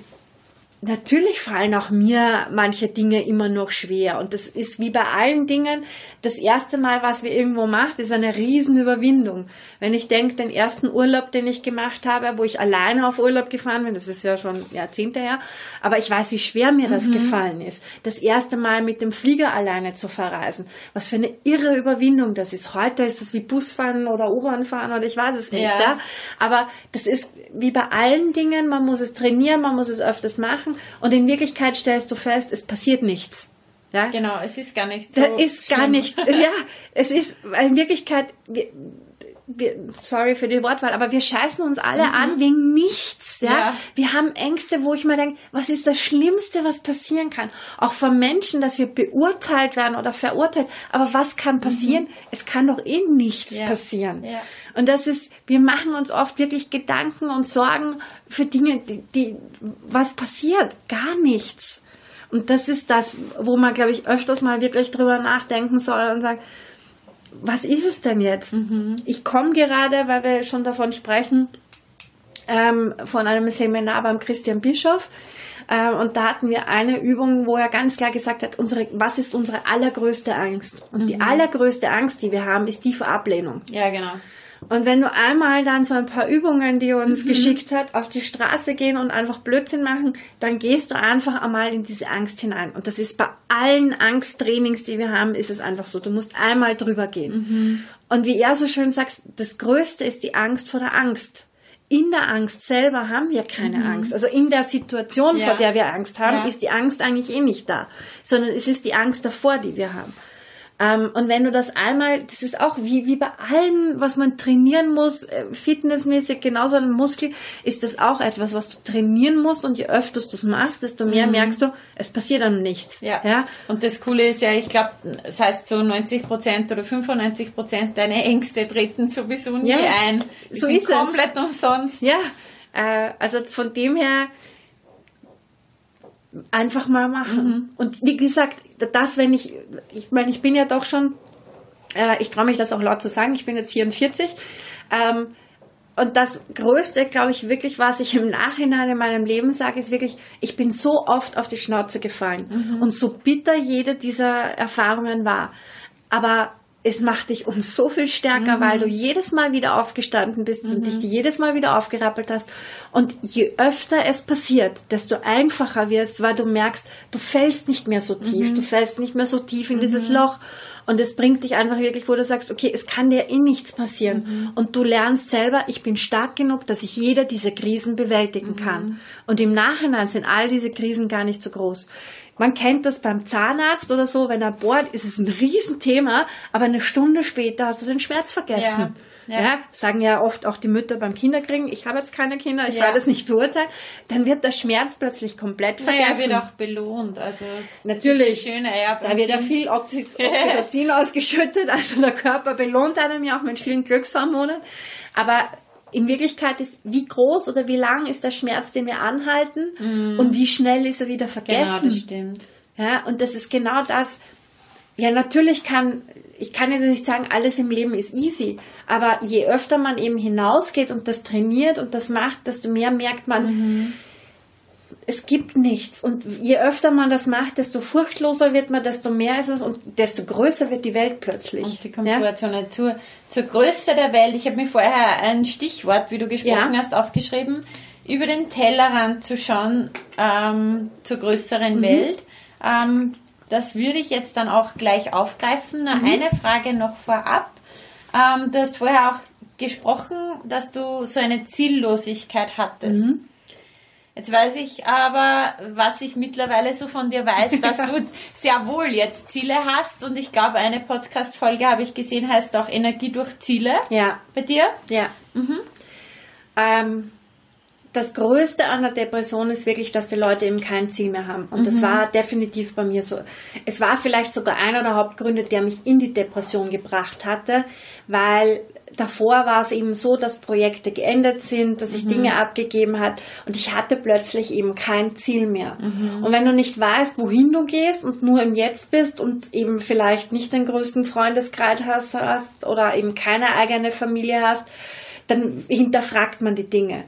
Natürlich fallen auch mir manche Dinge immer noch schwer. Und das ist wie bei allen Dingen, das erste Mal, was wir irgendwo macht, ist eine Riesenüberwindung. Wenn ich denke, den ersten Urlaub, den ich gemacht habe, wo ich alleine auf Urlaub gefahren bin, das ist ja schon Jahrzehnte her, aber ich weiß, wie schwer mir das mhm. gefallen ist. Das erste Mal mit dem Flieger alleine zu verreisen. Was für eine irre Überwindung das ist. Heute ist es wie Busfahren oder U-Bahn fahren oder ich weiß es nicht. Ja. Ja? Aber das ist wie bei allen Dingen, man muss es trainieren, man muss es öfters machen machen und in Wirklichkeit stellst du fest, es passiert nichts. Ja? Genau, es ist gar nichts. So da ist gar nichts. Ja, es ist in Wirklichkeit, wir, wir, sorry für die Wortwahl, aber wir scheißen uns alle mhm. an wegen nichts. Ja? ja? Wir haben Ängste, wo ich mir denke, was ist das Schlimmste, was passieren kann? Auch von Menschen, dass wir beurteilt werden oder verurteilt. Aber was kann passieren? Mhm. Es kann doch eh nichts ja. passieren. Ja. Und das ist, wir machen uns oft wirklich Gedanken und Sorgen für Dinge, die, die was passiert? Gar nichts. Und das ist das, wo man, glaube ich, öfters mal wirklich drüber nachdenken soll und sagt, was ist es denn jetzt? Mhm. Ich komme gerade, weil wir schon davon sprechen, ähm, von einem Seminar beim Christian Bischof. Ähm, und da hatten wir eine Übung, wo er ganz klar gesagt hat, unsere, was ist unsere allergrößte Angst? Und mhm. die allergrößte Angst, die wir haben, ist die vor Ablehnung. Ja, genau. Und wenn du einmal dann so ein paar Übungen, die er uns mhm. geschickt hat, auf die Straße gehen und einfach Blödsinn machen, dann gehst du einfach einmal in diese Angst hinein. Und das ist bei allen Angsttrainings, die wir haben, ist es einfach so. Du musst einmal drüber gehen. Mhm. Und wie er so schön sagt, das Größte ist die Angst vor der Angst. In der Angst selber haben wir keine mhm. Angst. Also in der Situation, ja. vor der wir Angst haben, ja. ist die Angst eigentlich eh nicht da, sondern es ist die Angst davor, die wir haben. Ähm, und wenn du das einmal, das ist auch wie, wie bei allem, was man trainieren muss, äh, fitnessmäßig, genauso ein Muskel, ist das auch etwas, was du trainieren musst und je öfter du es machst, desto mehr mhm. merkst du, es passiert dann nichts. Ja. ja. Und das Coole ist ja, ich glaube, das heißt so 90 Prozent oder 95 Prozent deine Ängste treten sowieso nie ja. ein. Die so ist komplett es. komplett umsonst. Ja. Äh, also von dem her, einfach mal machen. Mhm. Und wie gesagt, das, wenn ich, ich meine, ich bin ja doch schon, äh, ich traue mich das auch laut zu sagen, ich bin jetzt 44. Ähm, und das Größte, glaube ich, wirklich, was ich im Nachhinein in meinem Leben sage, ist wirklich, ich bin so oft auf die Schnauze gefallen. Mhm. Und so bitter jede dieser Erfahrungen war. Aber es macht dich um so viel stärker, mhm. weil du jedes Mal wieder aufgestanden bist mhm. und dich jedes Mal wieder aufgerappelt hast. Und je öfter es passiert, desto einfacher wirst, weil du merkst, du fällst nicht mehr so tief, mhm. du fällst nicht mehr so tief in dieses mhm. Loch. Und es bringt dich einfach wirklich, wo du sagst, okay, es kann dir eh nichts passieren. Mhm. Und du lernst selber, ich bin stark genug, dass ich jeder dieser Krisen bewältigen mhm. kann. Und im Nachhinein sind all diese Krisen gar nicht so groß. Man kennt das beim Zahnarzt oder so, wenn er bohrt, ist es ein Riesenthema, aber eine Stunde später hast du den Schmerz vergessen. Ja. Ja. ja. sagen ja oft auch die Mütter beim Kinderkriegen, ich habe jetzt keine Kinder, ich ja. werde es nicht beurteilen, dann wird der Schmerz plötzlich komplett vergessen. Naja, wird auch belohnt, also natürlich. Schöne, ja, da wird ja viel Oxy Oxytocin ausgeschüttet, also der Körper belohnt einem ja auch mit vielen Glückshormonen, aber in Wirklichkeit ist, wie groß oder wie lang ist der Schmerz, den wir anhalten mm. und wie schnell ist er wieder vergessen. Genau, das stimmt. Ja, und das ist genau das. Ja, natürlich kann ich kann jetzt nicht sagen, alles im Leben ist easy, aber je öfter man eben hinausgeht und das trainiert und das macht, desto mehr merkt man, mhm. Es gibt nichts. Und je öfter man das macht, desto furchtloser wird man, desto mehr ist es und desto größer wird die Welt plötzlich. Und die Komfortzone ja? zur, zur Größe der Welt. Ich habe mir vorher ein Stichwort, wie du gesprochen ja. hast, aufgeschrieben, über den Tellerrand zu schauen ähm, zur größeren mhm. Welt. Ähm, das würde ich jetzt dann auch gleich aufgreifen. Nur mhm. eine Frage noch vorab. Ähm, du hast vorher auch gesprochen, dass du so eine Ziellosigkeit hattest. Mhm. Jetzt weiß ich aber, was ich mittlerweile so von dir weiß, dass du sehr wohl jetzt Ziele hast und ich glaube, eine Podcast-Folge habe ich gesehen, heißt auch Energie durch Ziele. Ja. Bei dir? Ja. Mhm. Ähm, das Größte an der Depression ist wirklich, dass die Leute eben kein Ziel mehr haben. Und mhm. das war definitiv bei mir so. Es war vielleicht sogar einer der Hauptgründe, der mich in die Depression gebracht hatte, weil davor war es eben so, dass Projekte geendet sind, dass ich mhm. Dinge abgegeben hat und ich hatte plötzlich eben kein Ziel mehr. Mhm. Und wenn du nicht weißt, wohin du gehst und nur im Jetzt bist und eben vielleicht nicht den größten Freundeskreis hast oder eben keine eigene Familie hast, dann hinterfragt man die Dinge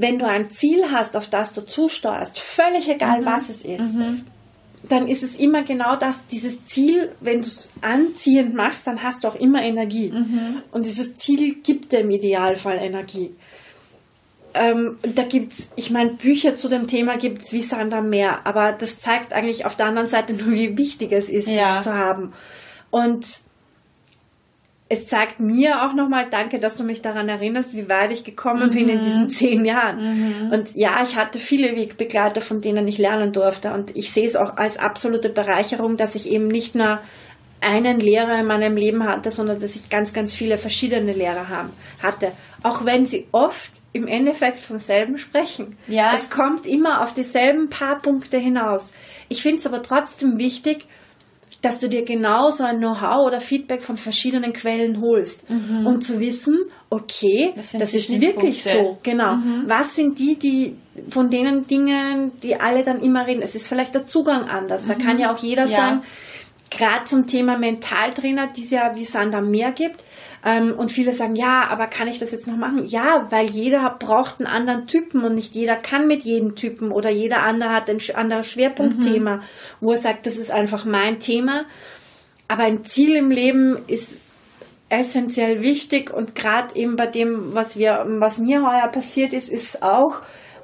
wenn du ein Ziel hast, auf das du zusteuerst, völlig egal, mhm. was es ist, mhm. Dann ist es immer genau das, dieses Ziel, wenn du es anziehend machst, dann hast du auch immer Energie. Mhm. Und dieses Ziel gibt dir im Idealfall Energie. Ähm, da gibt's, ich meine, Bücher zu dem Thema gibt's wie Sand am Meer, aber das zeigt eigentlich auf der anderen Seite nur, wie wichtig es ist, ja. das zu haben. Und es zeigt mir auch nochmal, danke, dass du mich daran erinnerst, wie weit ich gekommen mhm. bin in mhm. diesen zehn Jahren. Mhm. Und ja, ich hatte viele Wegbegleiter, von denen ich lernen durfte. Und ich sehe es auch als absolute Bereicherung, dass ich eben nicht nur einen Lehrer in meinem Leben hatte, sondern dass ich ganz, ganz viele verschiedene Lehrer haben, hatte. Auch wenn sie oft im Endeffekt vom selben sprechen. Ja. Es kommt immer auf dieselben paar Punkte hinaus. Ich finde es aber trotzdem wichtig, dass du dir genauso ein Know-how oder Feedback von verschiedenen Quellen holst, mhm. um zu wissen, okay, das ist wirklich so, genau. Mhm. Was sind die, die von denen Dingen, die alle dann immer reden? Es ist vielleicht der Zugang anders. Da kann mhm. ja auch jeder ja. sagen, gerade zum Thema Mentaltrainer, die es ja wie Sand am Meer gibt, ähm, und viele sagen, ja, aber kann ich das jetzt noch machen? Ja, weil jeder braucht einen anderen Typen und nicht jeder kann mit jedem Typen oder jeder andere hat ein anderes Schwerpunktthema, mhm. wo er sagt, das ist einfach mein Thema. Aber ein Ziel im Leben ist essentiell wichtig und gerade eben bei dem, was wir, was mir heuer passiert ist, ist auch,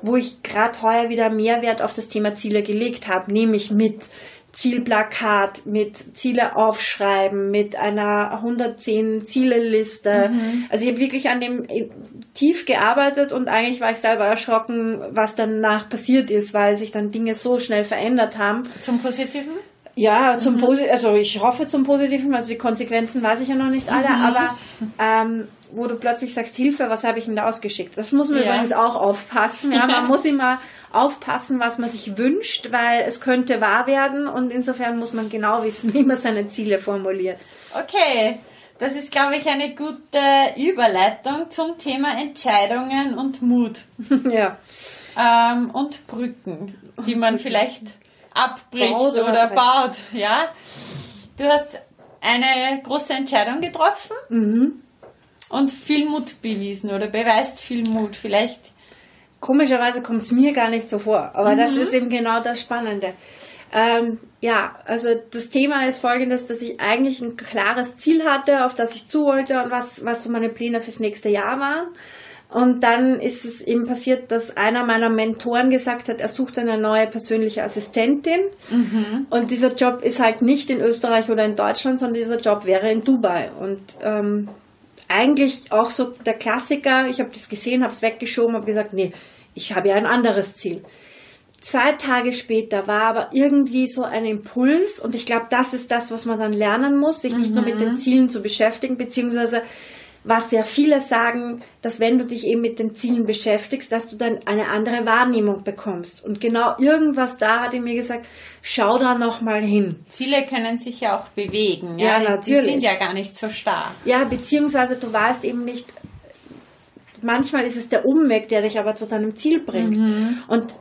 wo ich gerade heuer wieder Mehrwert auf das Thema Ziele gelegt habe, nämlich mit Zielplakat mit Ziele aufschreiben, mit einer 110 Ziele-Liste. Mhm. Also ich habe wirklich an dem äh, tief gearbeitet und eigentlich war ich selber erschrocken, was danach passiert ist, weil sich dann Dinge so schnell verändert haben. Zum Positiven? Ja, zum mhm. Positiven, also ich hoffe zum Positiven, also die Konsequenzen weiß ich ja noch nicht alle, mhm. aber ähm, wo du plötzlich sagst, Hilfe, was habe ich ihm da ausgeschickt? Das muss man ja. übrigens auch aufpassen. Ja, man muss immer aufpassen, was man sich wünscht, weil es könnte wahr werden und insofern muss man genau wissen, wie man seine Ziele formuliert. Okay, das ist, glaube ich, eine gute Überleitung zum Thema Entscheidungen und Mut. ja. Ähm, und Brücken, die man vielleicht abbricht baut oder, oder baut. Ja. Du hast eine große Entscheidung getroffen. Mhm Und viel Mut bewiesen oder beweist viel Mut. Vielleicht. Komischerweise kommt es mir gar nicht so vor, aber mhm. das ist eben genau das Spannende. Ähm, ja, also das Thema ist folgendes, dass ich eigentlich ein klares Ziel hatte, auf das ich zu wollte und was, was so meine Pläne fürs nächste Jahr waren. Und dann ist es eben passiert, dass einer meiner Mentoren gesagt hat, er sucht eine neue persönliche Assistentin. Mhm. Und dieser Job ist halt nicht in Österreich oder in Deutschland, sondern dieser Job wäre in Dubai. Und ähm, eigentlich auch so der Klassiker, ich habe das gesehen, habe es weggeschoben, habe gesagt, nee, ich habe ja ein anderes Ziel. Zwei Tage später war aber irgendwie so ein Impuls und ich glaube, das ist das, was man dann lernen muss, sich nicht nur mit den mhm. Zielen zu beschäftigen, beziehungsweise was ja viele sagen, dass wenn du dich eben mit den Zielen beschäftigst, dass du dann eine andere Wahrnehmung bekommst. Und genau irgendwas da hat in mir gesagt, schau da nochmal hin. Ziele können sich ja auch bewegen. Ja, ja natürlich. Die sind ja gar nicht so starr. Ja, beziehungsweise du weißt eben nicht, manchmal ist es der Umweg, der dich aber zu deinem Ziel bringt. Mhm. Und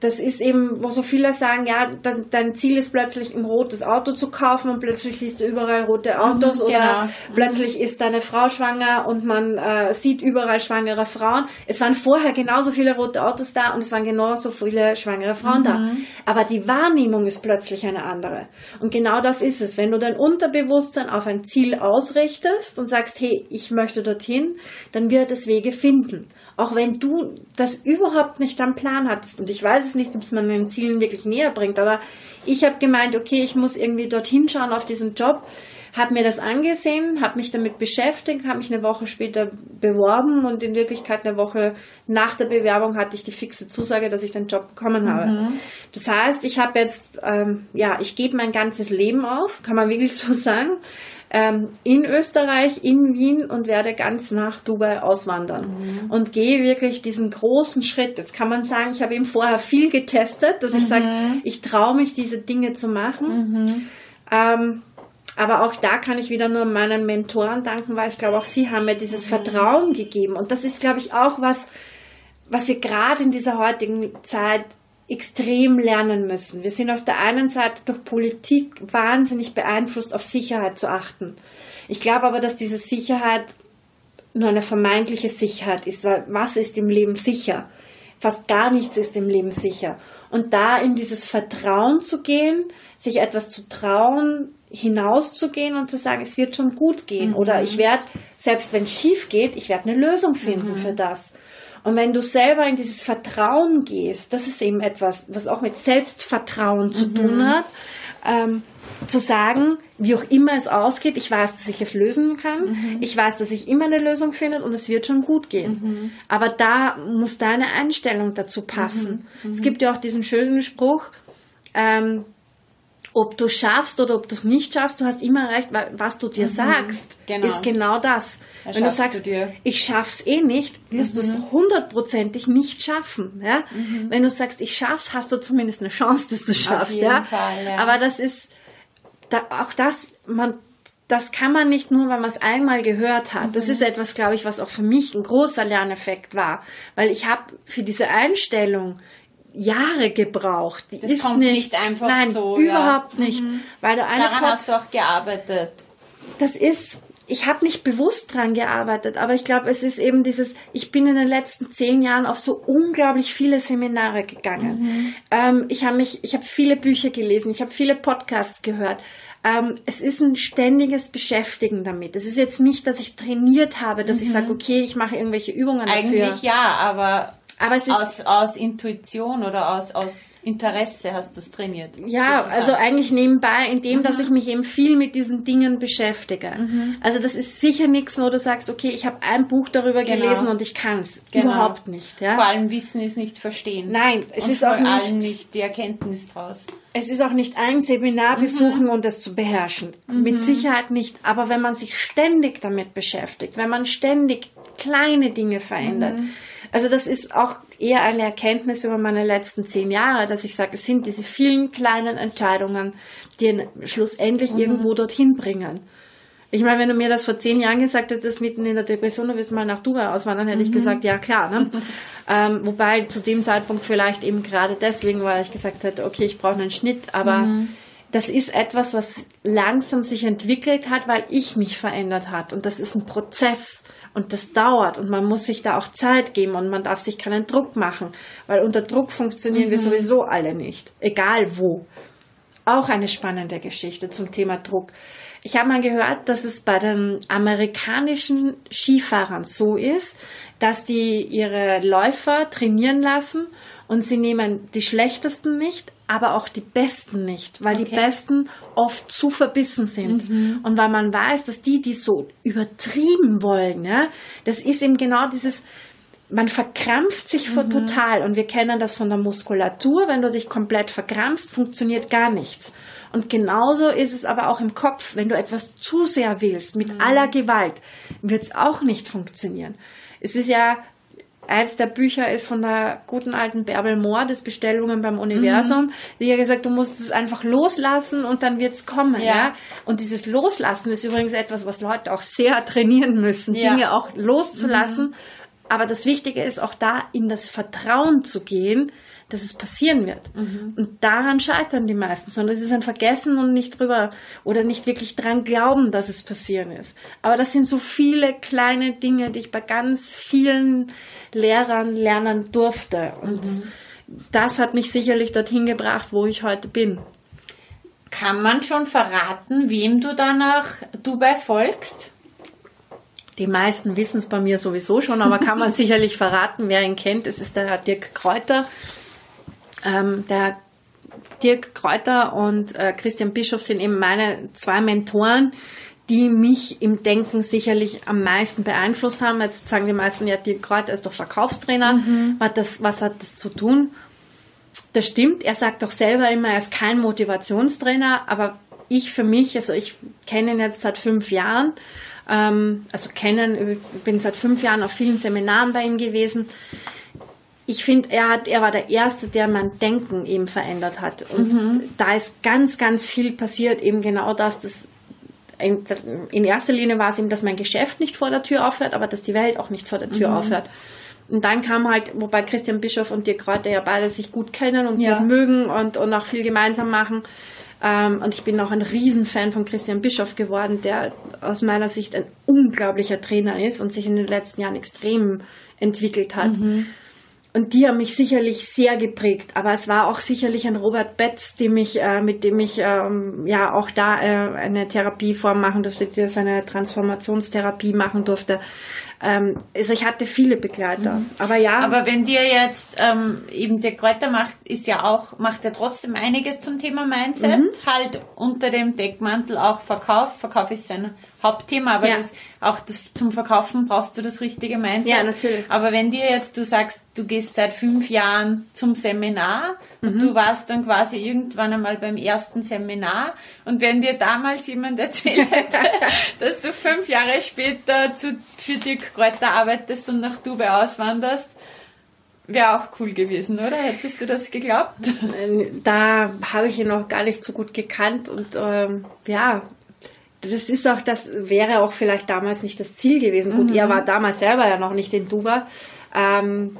das ist eben, wo so viele sagen, ja, dein, dein, Ziel ist plötzlich ein rotes Auto zu kaufen und plötzlich siehst du überall rote mhm, Autos mhm, oder genau. plötzlich ist deine Frau schwanger und man äh, sieht überall schwangere Frauen. Es waren vorher genauso viele rote Autos da und es waren genauso viele schwangere Frauen mhm. da. Aber die Wahrnehmung ist plötzlich eine andere. Und genau das ist es. Wenn du dein Unterbewusstsein auf ein Ziel ausrichtest und sagst, hey, ich möchte dorthin, dann wird es Wege finden. Auch wenn du das überhaupt nicht am Plan hattest. Und ich weiß es nicht, ob es man den Zielen wirklich näher bringt. Aber ich habe gemeint, okay, ich muss irgendwie dorthin schauen auf diesen Job. Habe mir das angesehen, habe mich damit beschäftigt, habe mich eine Woche später beworben und in Wirklichkeit eine Woche nach der Bewerbung hatte ich die fixe Zusage, dass ich den Job bekommen habe. Mhm. Das heißt, ich habe jetzt, ähm, ja, ich gebe mein ganzes Leben auf, kann man wirklich so sagen ähm, in Österreich, in Wien und werde ganz nach Dubai auswandern. Mhm. Und gehe wirklich diesen großen Schritt. Jetzt kann man sagen, ich habe eben vorher viel getestet, dass mhm. ich sage, ich traue mich, diese Dinge zu machen. Mhm. Ähm, aber auch da kann ich wieder nur meinen Mentoren danken, weil ich glaube, auch sie haben mir dieses mhm. Vertrauen gegeben. Und das ist, glaube ich, auch was, was wir gerade in dieser heutigen Zeit extrem lernen müssen. Wir sind auf der einen Seite durch Politik wahnsinnig beeinflusst, auf Sicherheit zu achten. Ich glaube aber, dass diese Sicherheit nur eine vermeintliche Sicherheit ist. Weil was ist im Leben sicher? Fast gar nichts ist im Leben sicher. Und da in dieses Vertrauen zu gehen, sich etwas zu trauen, hinauszugehen und zu sagen, es wird schon gut gehen. Mhm. Oder ich werde, selbst wenn es schief geht, ich werde eine Lösung finden mhm. für das. Und wenn du selber in dieses Vertrauen gehst, das ist eben etwas, was auch mit Selbstvertrauen zu mhm. tun hat, ähm, zu sagen, wie auch immer es ausgeht, ich weiß, dass ich es lösen kann, mhm. ich weiß, dass ich immer eine Lösung finde und es wird schon gut gehen. Mhm. Aber da muss deine Einstellung dazu passen. Mhm. Es gibt ja auch diesen schönen Spruch, ähm, ob du schaffst oder ob du es nicht schaffst, du hast immer recht, was du dir mhm, sagst, genau. ist genau das. Da Wenn du sagst, du ich schaff's eh nicht, wirst mhm. du es hundertprozentig nicht schaffen. Ja? Mhm. Wenn du sagst, ich schaff's, hast du zumindest eine Chance, dass du schaffst. ja? Fall, ja? Aber das ist da, auch das, man das kann man nicht nur, weil man es einmal gehört hat. Das mhm. ist etwas, glaube ich, was auch für mich ein großer Lerneffekt war, weil ich habe für diese Einstellung Jahre gebraucht. Die das ist kommt nicht, nicht einfach nein, so. überhaupt ja. nicht. Mhm. Weil du eine Daran Pod hast du auch gearbeitet. Das ist, ich habe nicht bewusst dran gearbeitet, aber ich glaube, es ist eben dieses, ich bin in den letzten zehn Jahren auf so unglaublich viele Seminare gegangen. Mhm. Ähm, ich habe mich, ich habe viele Bücher gelesen, ich habe viele Podcasts gehört. Ähm, es ist ein ständiges Beschäftigen damit. Es ist jetzt nicht, dass ich trainiert habe, dass mhm. ich sage, okay, ich mache irgendwelche Übungen Eigentlich dafür. Eigentlich ja, aber aber es ist aus, aus Intuition oder aus, aus Interesse hast du es trainiert. Ja, sozusagen. also eigentlich nebenbei, indem, mhm. dass ich mich eben viel mit diesen Dingen beschäftige. Mhm. Also das ist sicher nichts, wo du sagst, okay, ich habe ein Buch darüber genau. gelesen und ich kann es. Genau. Überhaupt nicht. Ja? Vor allem Wissen ist nicht verstehen. Nein, es und ist auch nicht, nicht die Erkenntnis draus. Es ist auch nicht ein Seminar mhm. besuchen mhm. und es zu beherrschen. Mit mhm. Sicherheit nicht. Aber wenn man sich ständig damit beschäftigt, wenn man ständig kleine Dinge verändert, mhm. Also das ist auch eher eine Erkenntnis über meine letzten zehn Jahre, dass ich sage, es sind diese vielen kleinen Entscheidungen, die schlussendlich mhm. irgendwo dorthin bringen. Ich meine, wenn du mir das vor zehn Jahren gesagt hättest, mitten in der Depression, du wirst mal nach Dubai auswandern, hätte mhm. ich gesagt, ja klar. Ne? ähm, wobei zu dem Zeitpunkt vielleicht eben gerade deswegen, weil ich gesagt hätte, okay, ich brauche einen Schnitt, aber mhm. Das ist etwas, was langsam sich entwickelt hat, weil ich mich verändert hat. Und das ist ein Prozess und das dauert und man muss sich da auch Zeit geben und man darf sich keinen Druck machen, weil unter Druck funktionieren mhm. wir sowieso alle nicht, egal wo. Auch eine spannende Geschichte zum Thema Druck. Ich habe mal gehört, dass es bei den amerikanischen Skifahrern so ist, dass die ihre Läufer trainieren lassen und sie nehmen die schlechtesten nicht, aber auch die Besten nicht, weil okay. die Besten oft zu verbissen sind. Mhm. Und weil man weiß, dass die, die so übertrieben wollen, ja, das ist eben genau dieses, man verkrampft sich mhm. total und wir kennen das von der Muskulatur. Wenn du dich komplett verkrampfst, funktioniert gar nichts. Und genauso ist es aber auch im Kopf. Wenn du etwas zu sehr willst, mit mhm. aller Gewalt, wird es auch nicht funktionieren. Es ist ja eins der Bücher ist von der guten alten Bärbel Mohr, das Bestellungen beim Universum. Mhm. Die hat gesagt, du musst es einfach loslassen und dann wird es kommen. Ja. ja. Und dieses Loslassen ist übrigens etwas, was Leute auch sehr trainieren müssen, ja. Dinge auch loszulassen. Mhm. Aber das Wichtige ist auch da in das Vertrauen zu gehen, dass es passieren wird. Mhm. Und daran scheitern die meisten, sondern es ist ein Vergessen und nicht drüber oder nicht wirklich dran glauben, dass es passieren ist. Aber das sind so viele kleine Dinge, die ich bei ganz vielen Lehrern lernen durfte. Und mhm. das hat mich sicherlich dorthin gebracht, wo ich heute bin. Kann man schon verraten, wem du danach Dubai folgst? Die meisten wissen es bei mir sowieso schon, aber kann man sicherlich verraten, wer ihn kennt. Es ist der Dirk Kräuter. Ähm, der Dirk Kräuter und äh, Christian Bischof sind eben meine zwei Mentoren, die mich im Denken sicherlich am meisten beeinflusst haben. Jetzt sagen die meisten, ja, Dirk Kräuter ist doch Verkaufstrainer. Mhm. Was, das, was hat das zu tun? Das stimmt. Er sagt doch selber immer, er ist kein Motivationstrainer, aber ich für mich, also ich kenne ihn jetzt seit fünf Jahren, ähm, also kennen, ich bin seit fünf Jahren auf vielen Seminaren bei ihm gewesen ich finde, er hat, er war der Erste, der mein Denken eben verändert hat. Und mhm. da ist ganz, ganz viel passiert, eben genau das, das in, in, erster Linie war es eben, dass mein Geschäft nicht vor der Tür aufhört, aber dass die Welt auch nicht vor der Tür mhm. aufhört. Und dann kam halt, wobei Christian Bischof und Dirk Kräuter ja beide sich gut kennen und ja. gut mögen und, und auch viel gemeinsam machen. Ähm, und ich bin auch ein Riesenfan von Christian Bischof geworden, der aus meiner Sicht ein unglaublicher Trainer ist und sich in den letzten Jahren extrem entwickelt hat. Mhm. Und die haben mich sicherlich sehr geprägt. Aber es war auch sicherlich ein Robert Betz, dem ich, äh, mit dem ich ähm, ja auch da äh, eine Therapieform machen durfte, die seine Transformationstherapie machen durfte. Ähm, also ich hatte viele Begleiter. Mhm. Aber ja. Aber wenn dir jetzt ähm, eben der Kräuter macht, ist ja auch, macht er trotzdem einiges zum Thema Mindset. Mhm. Halt unter dem Deckmantel auch Verkauf. Verkauf ist sein Hauptthema, aber ja. das, auch das, zum Verkaufen brauchst du das richtige Mindset. Ja, natürlich. Aber wenn dir jetzt, du sagst, du gehst seit fünf Jahren zum Seminar mhm. und du warst dann quasi irgendwann einmal beim ersten Seminar und wenn dir damals jemand erzählt hätte, dass du fünf Jahre später zu, für Dirk Kräuter arbeitest und nach Dubai auswanderst, Wäre auch cool gewesen, oder? Hättest du das geglaubt? Da habe ich ihn noch gar nicht so gut gekannt und ähm, ja, das ist auch, das wäre auch vielleicht damals nicht das Ziel gewesen. Gut, mhm. er war damals selber ja noch nicht in Duba. Ähm,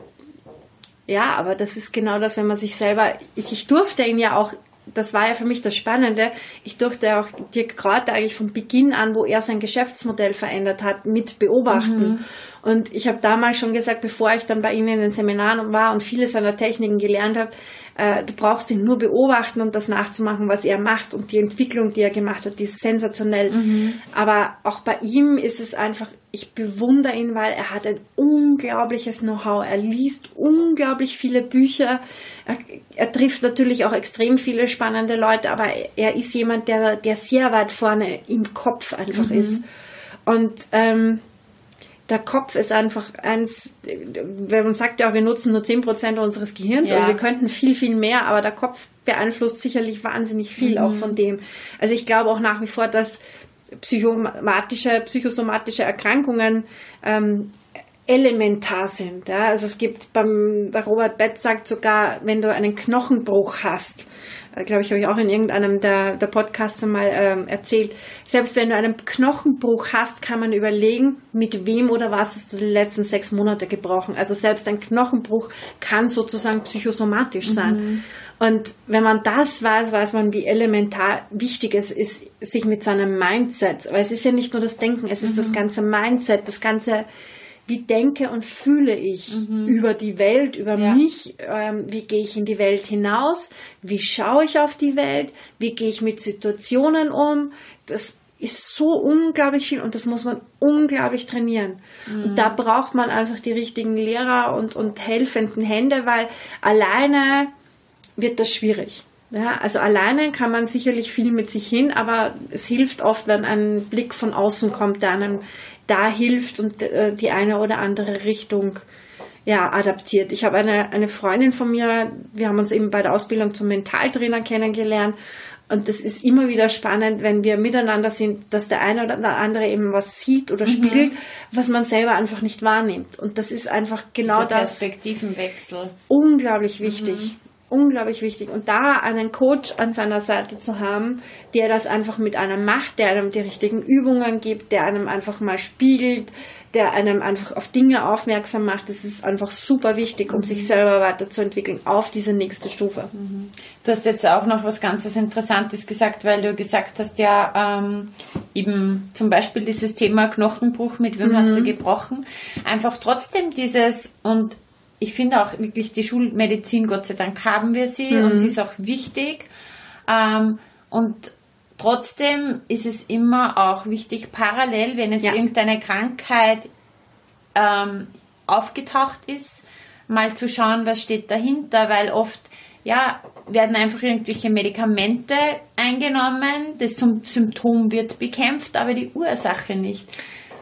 ja, aber das ist genau das, wenn man sich selber, ich, ich durfte ihn ja auch das war ja für mich das Spannende. Ich durfte auch Dirk Kräuter eigentlich von Beginn an, wo er sein Geschäftsmodell verändert hat, mit beobachten. Mhm. Und ich habe damals schon gesagt, bevor ich dann bei Ihnen in den Seminaren war und viele seiner Techniken gelernt habe, äh, du brauchst ihn nur beobachten, um das nachzumachen, was er macht. Und die Entwicklung, die er gemacht hat, die ist sensationell. Mhm. Aber auch bei ihm ist es einfach, ich bewundere ihn, weil er hat ein unglaubliches Know-how. Er liest unglaublich viele Bücher. Er, er, trifft natürlich auch extrem viele spannende Leute, aber er ist jemand, der, der sehr weit vorne im Kopf einfach mhm. ist. Und ähm, der Kopf ist einfach eins, wenn man sagt ja, wir nutzen nur 10% unseres Gehirns ja. und wir könnten viel, viel mehr, aber der Kopf beeinflusst sicherlich wahnsinnig viel mhm. auch von dem. Also ich glaube auch nach wie vor, dass psychomatische, psychosomatische Erkrankungen ähm, elementar sind. Ja? Also es gibt beim, der Robert Betz sagt sogar, wenn du einen Knochenbruch hast, glaube ich, habe ich auch in irgendeinem der, der Podcasts mal ähm, erzählt, selbst wenn du einen Knochenbruch hast, kann man überlegen, mit wem oder was hast du die letzten sechs Monate gebrochen. Also selbst ein Knochenbruch kann sozusagen psychosomatisch sein. Mhm. Und wenn man das weiß, weiß man, wie elementar wichtig es ist, sich mit seinem Mindset, weil es ist ja nicht nur das Denken, es ist mhm. das ganze Mindset, das ganze wie denke und fühle ich mhm. über die Welt, über ja. mich, ähm, wie gehe ich in die Welt hinaus, wie schaue ich auf die Welt, wie gehe ich mit Situationen um. Das ist so unglaublich viel und das muss man unglaublich trainieren. Mhm. Und da braucht man einfach die richtigen Lehrer und, und helfenden Hände, weil alleine wird das schwierig. Ja, also alleine kann man sicherlich viel mit sich hin, aber es hilft oft, wenn ein Blick von außen kommt, der einem da hilft und äh, die eine oder andere Richtung ja, adaptiert. Ich habe eine, eine Freundin von mir, wir haben uns eben bei der Ausbildung zum Mentaltrainer kennengelernt und das ist immer wieder spannend, wenn wir miteinander sind, dass der eine oder der andere eben was sieht oder mhm. spielt, was man selber einfach nicht wahrnimmt. Und das ist einfach genau Dieser das. Perspektivenwechsel. Unglaublich wichtig. Mhm unglaublich wichtig. Und da einen Coach an seiner Seite zu haben, der das einfach mit einem macht, der einem die richtigen Übungen gibt, der einem einfach mal spiegelt, der einem einfach auf Dinge aufmerksam macht, das ist einfach super wichtig, um mhm. sich selber weiterzuentwickeln auf diese nächste Stufe. Mhm. Du hast jetzt auch noch was ganz was Interessantes gesagt, weil du gesagt hast, ja, ähm, eben zum Beispiel dieses Thema Knochenbruch, mit wem mhm. hast du gebrochen? Einfach trotzdem dieses und ich finde auch wirklich die Schulmedizin, Gott sei Dank haben wir sie mhm. und sie ist auch wichtig. Ähm, und trotzdem ist es immer auch wichtig, parallel, wenn jetzt ja. irgendeine Krankheit ähm, aufgetaucht ist, mal zu schauen, was steht dahinter, weil oft ja, werden einfach irgendwelche Medikamente eingenommen, das Symptom wird bekämpft, aber die Ursache nicht.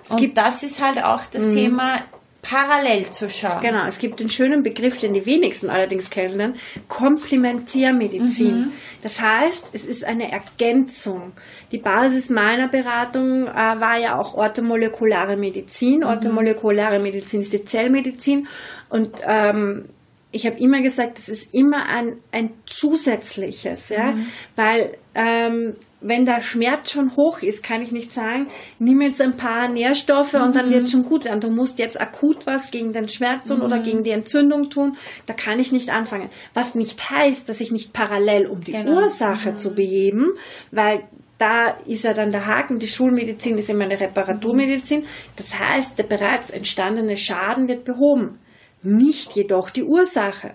Es und das ist halt auch das mhm. Thema, parallel zu schauen. Genau, es gibt den schönen Begriff, den die wenigsten allerdings kennen, Komplementärmedizin. Mhm. Das heißt, es ist eine Ergänzung. Die Basis meiner Beratung äh, war ja auch orthomolekulare Medizin. Mhm. Orthomolekulare Medizin ist die Zellmedizin und ähm, ich habe immer gesagt, das ist immer ein, ein zusätzliches, ja, mhm. weil ähm, wenn der Schmerz schon hoch ist, kann ich nicht sagen, nimm jetzt ein paar Nährstoffe mhm. und dann wird es mhm. schon gut werden. Du musst jetzt akut was gegen den Schmerz tun mhm. oder gegen die Entzündung tun. Da kann ich nicht anfangen. Was nicht heißt, dass ich nicht parallel, um die genau. Ursache mhm. zu beheben, weil da ist ja dann der Haken, die Schulmedizin ist immer eine Reparaturmedizin. Das heißt, der bereits entstandene Schaden wird behoben, nicht jedoch die Ursache.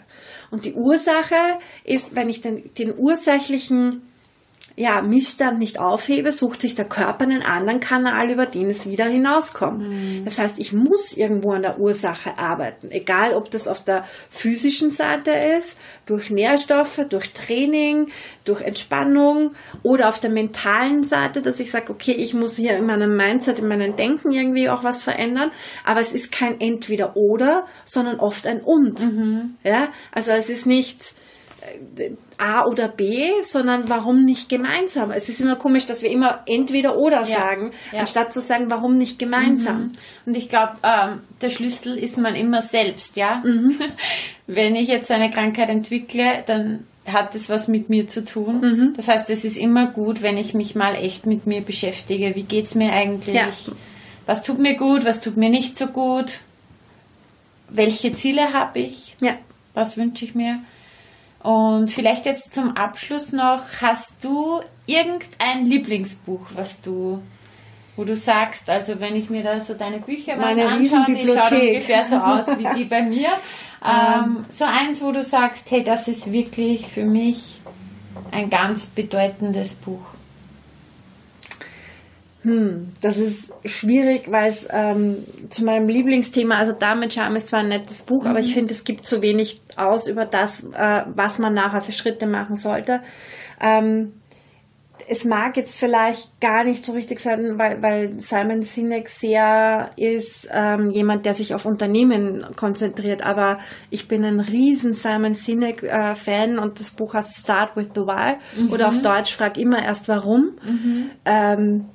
Und die Ursache ist, wenn ich den, den ursächlichen ja, Missstand nicht aufhebe, sucht sich der Körper einen anderen Kanal, über den es wieder hinauskommt. Mhm. Das heißt, ich muss irgendwo an der Ursache arbeiten, egal ob das auf der physischen Seite ist, durch Nährstoffe, durch Training, durch Entspannung oder auf der mentalen Seite, dass ich sage, okay, ich muss hier in meinem Mindset, in meinem Denken irgendwie auch was verändern, aber es ist kein Entweder oder, sondern oft ein Und. Mhm. Ja, also es ist nicht, A oder B, sondern warum nicht gemeinsam? Es ist immer komisch, dass wir immer entweder oder ja, sagen, ja. anstatt zu sagen, warum nicht gemeinsam? Mhm. Und ich glaube, ähm, der Schlüssel ist man immer selbst, ja. Mhm. Wenn ich jetzt eine Krankheit entwickle, dann hat es was mit mir zu tun. Mhm. Das heißt, es ist immer gut, wenn ich mich mal echt mit mir beschäftige. Wie geht es mir eigentlich? Ja. Was tut mir gut? Was tut mir nicht so gut? Welche Ziele habe ich? Ja. Was wünsche ich mir? Und vielleicht jetzt zum Abschluss noch, hast du irgendein Lieblingsbuch, was du, wo du sagst, also wenn ich mir da so deine Bücher mal anschaue, die schauen ungefähr so aus wie die bei mir. Ähm, so eins, wo du sagst, hey, das ist wirklich für mich ein ganz bedeutendes Buch. Hm, das ist schwierig, weil es ähm, zu meinem Lieblingsthema, also damit Charme ist zwar ein nettes Buch, mhm. aber ich mhm. finde, es gibt zu wenig aus über das, äh, was man nachher für Schritte machen sollte. Ähm, es mag jetzt vielleicht gar nicht so richtig sein, weil, weil Simon Sinek sehr ist ähm, jemand, der sich auf Unternehmen konzentriert. Aber ich bin ein riesen Simon Sinek äh, Fan und das Buch heißt Start with the Why mhm. oder auf Deutsch frag immer erst warum. Mhm. Ähm,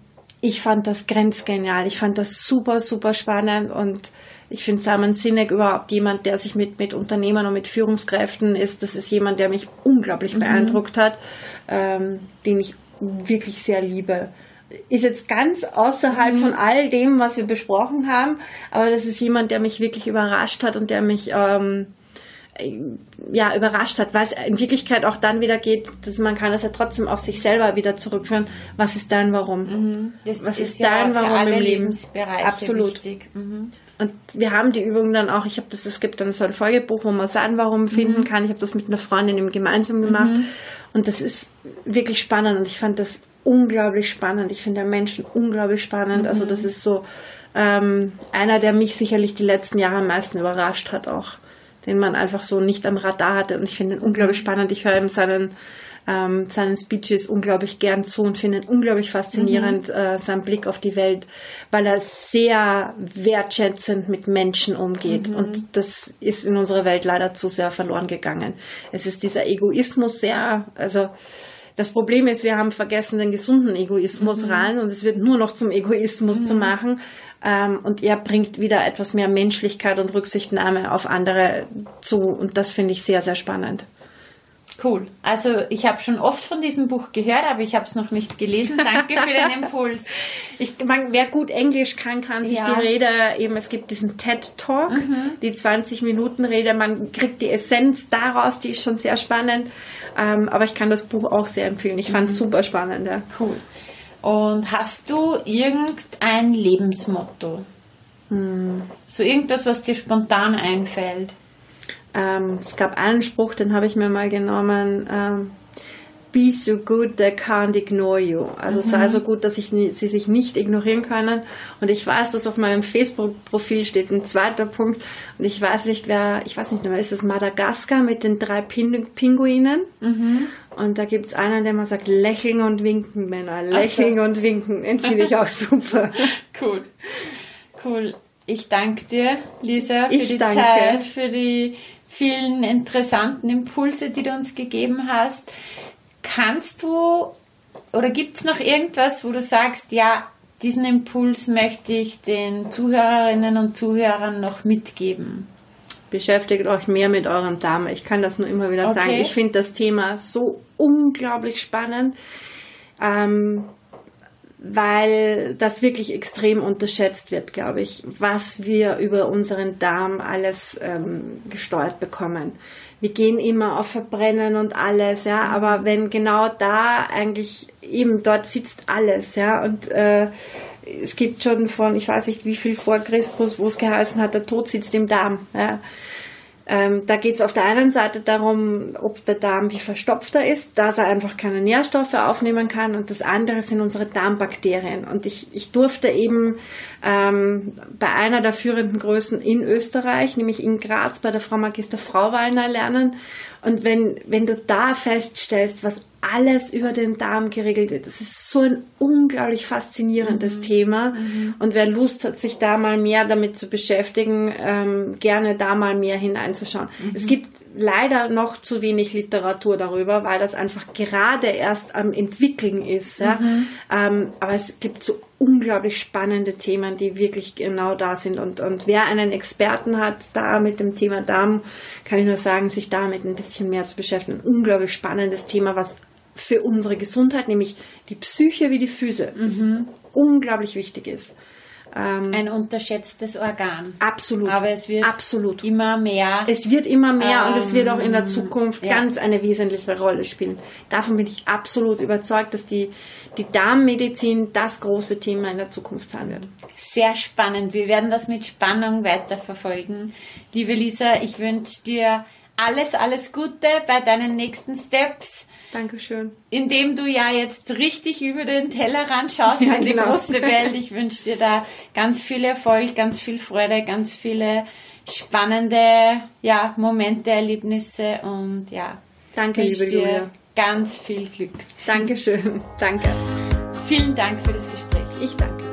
ich fand das grenzgenial. Ich fand das super, super spannend und Ich finde Simon Sinek überhaupt jemand, der sich mit, mit Unternehmern und mit Führungskräften ist. Das ist jemand, der mich unglaublich mhm. beeindruckt hat, ähm, den ich wirklich sehr liebe. Ist jetzt ganz außerhalb mhm. von all dem, was wir besprochen haben, aber das ist jemand, der mich wirklich überrascht hat und der mich ähm, ja, überrascht hat, weil es in Wirklichkeit auch dann wieder geht, dass man kann das ja trotzdem auf sich selber wieder zurückführen. Was ist dein Warum? Mhm. was ist, ist dein ja Warum im Leben? Absolut. Mhm. Und wir haben die Übung dann auch, ich habe das, es gibt dann so ein Folgebuch, wo man sein Warum finden mhm. kann. Ich habe das mit einer Freundin eben gemeinsam gemacht. Mhm. Und das ist wirklich spannend und ich fand das unglaublich spannend. Ich finde den Menschen unglaublich spannend. Also mhm. das ist so ähm, einer, der mich sicherlich die letzten Jahre am meisten überrascht hat auch den man einfach so nicht am Radar hatte. Und ich finde ihn unglaublich spannend. Ich höre ihm seinen, ähm, seinen Speeches unglaublich gern zu und finde ihn unglaublich faszinierend, mhm. äh, sein Blick auf die Welt, weil er sehr wertschätzend mit Menschen umgeht. Mhm. Und das ist in unserer Welt leider zu sehr verloren gegangen. Es ist dieser Egoismus sehr, also das Problem ist, wir haben vergessen, den gesunden Egoismus mhm. rein und es wird nur noch zum Egoismus mhm. zu machen. Ähm, und er bringt wieder etwas mehr Menschlichkeit und Rücksichtnahme auf andere zu. Und das finde ich sehr, sehr spannend. Cool. Also ich habe schon oft von diesem Buch gehört, aber ich habe es noch nicht gelesen. Danke für den Impuls. Ich meine, wer gut Englisch kann, kann sich ja. die Rede eben, es gibt diesen TED Talk, mhm. die 20 Minuten Rede, man kriegt die Essenz daraus, die ist schon sehr spannend. Ähm, aber ich kann das Buch auch sehr empfehlen. Ich fand es mhm. super spannend. Ja. Cool. Und hast du irgendein Lebensmotto? Hm. So irgendwas, was dir spontan einfällt? Ähm, es gab einen Spruch, den habe ich mir mal genommen. Ähm, be so good they can't ignore you. Also mhm. sei so gut, dass ich sie sich nicht ignorieren können. Und ich weiß, dass auf meinem Facebook-Profil steht ein zweiter Punkt. Und ich weiß nicht, wer, ich weiß nicht mehr, ist das Madagaskar mit den drei Pin Pinguinen? Mhm. Und da gibt es einen, der mal sagt, lächeln und winken, Männer, lächeln so. und winken. Den finde ich auch super. cool. Cool. Ich danke dir, Lisa, für ich die danke. Zeit, für die vielen interessanten Impulse, die du uns gegeben hast. Kannst du oder gibt es noch irgendwas, wo du sagst, ja, diesen Impuls möchte ich den Zuhörerinnen und Zuhörern noch mitgeben? Beschäftigt euch mehr mit eurem Darm. Ich kann das nur immer wieder okay. sagen. Ich finde das Thema so unglaublich spannend, ähm, weil das wirklich extrem unterschätzt wird, glaube ich, was wir über unseren Darm alles ähm, gesteuert bekommen wir gehen immer auf Verbrennen und alles, ja, aber wenn genau da eigentlich eben dort sitzt alles, ja, und äh, es gibt schon von, ich weiß nicht wie viel vor Christus, wo es geheißen hat, der Tod sitzt im Darm, ja. Ähm, da geht es auf der einen Seite darum, ob der Darm wie verstopft er ist, dass er einfach keine Nährstoffe aufnehmen kann und das andere sind unsere Darmbakterien. Und ich, ich durfte eben ähm, bei einer der führenden Größen in Österreich, nämlich in Graz bei der Frau Magister Frauwallner lernen. Und wenn, wenn du da feststellst, was alles über den Darm geregelt wird. Das ist so ein unglaublich faszinierendes mhm. Thema. Mhm. Und wer Lust hat, sich da mal mehr damit zu beschäftigen, ähm, gerne da mal mehr hineinzuschauen. Mhm. Es gibt leider noch zu wenig Literatur darüber, weil das einfach gerade erst am entwickeln ist. Ja? Mhm. Ähm, aber es gibt so unglaublich spannende Themen, die wirklich genau da sind. Und, und wer einen Experten hat, da mit dem Thema Darm, kann ich nur sagen, sich damit ein bisschen mehr zu beschäftigen. Ein unglaublich spannendes Thema, was für unsere Gesundheit, nämlich die Psyche wie die Füße, mhm. unglaublich wichtig ist. Ähm, Ein unterschätztes Organ. Absolut. Aber es wird absolut. immer mehr. Es wird immer mehr ähm, und es wird auch in der ähm, Zukunft ja. ganz eine wesentliche Rolle spielen. Davon bin ich absolut überzeugt, dass die, die Darmmedizin das große Thema in der Zukunft sein wird. Sehr spannend. Wir werden das mit Spannung weiterverfolgen. Liebe Lisa, ich wünsche dir alles, alles Gute bei deinen nächsten Steps Dankeschön. Indem du ja jetzt richtig über den Tellerrand schaust ja, in die genau. große Welt. Ich wünsche dir da ganz viel Erfolg, ganz viel Freude, ganz viele spannende ja, Momente, Erlebnisse und ja. Danke, liebe Julia. Ganz viel Glück. Dankeschön. Danke. Vielen Dank für das Gespräch. Ich danke.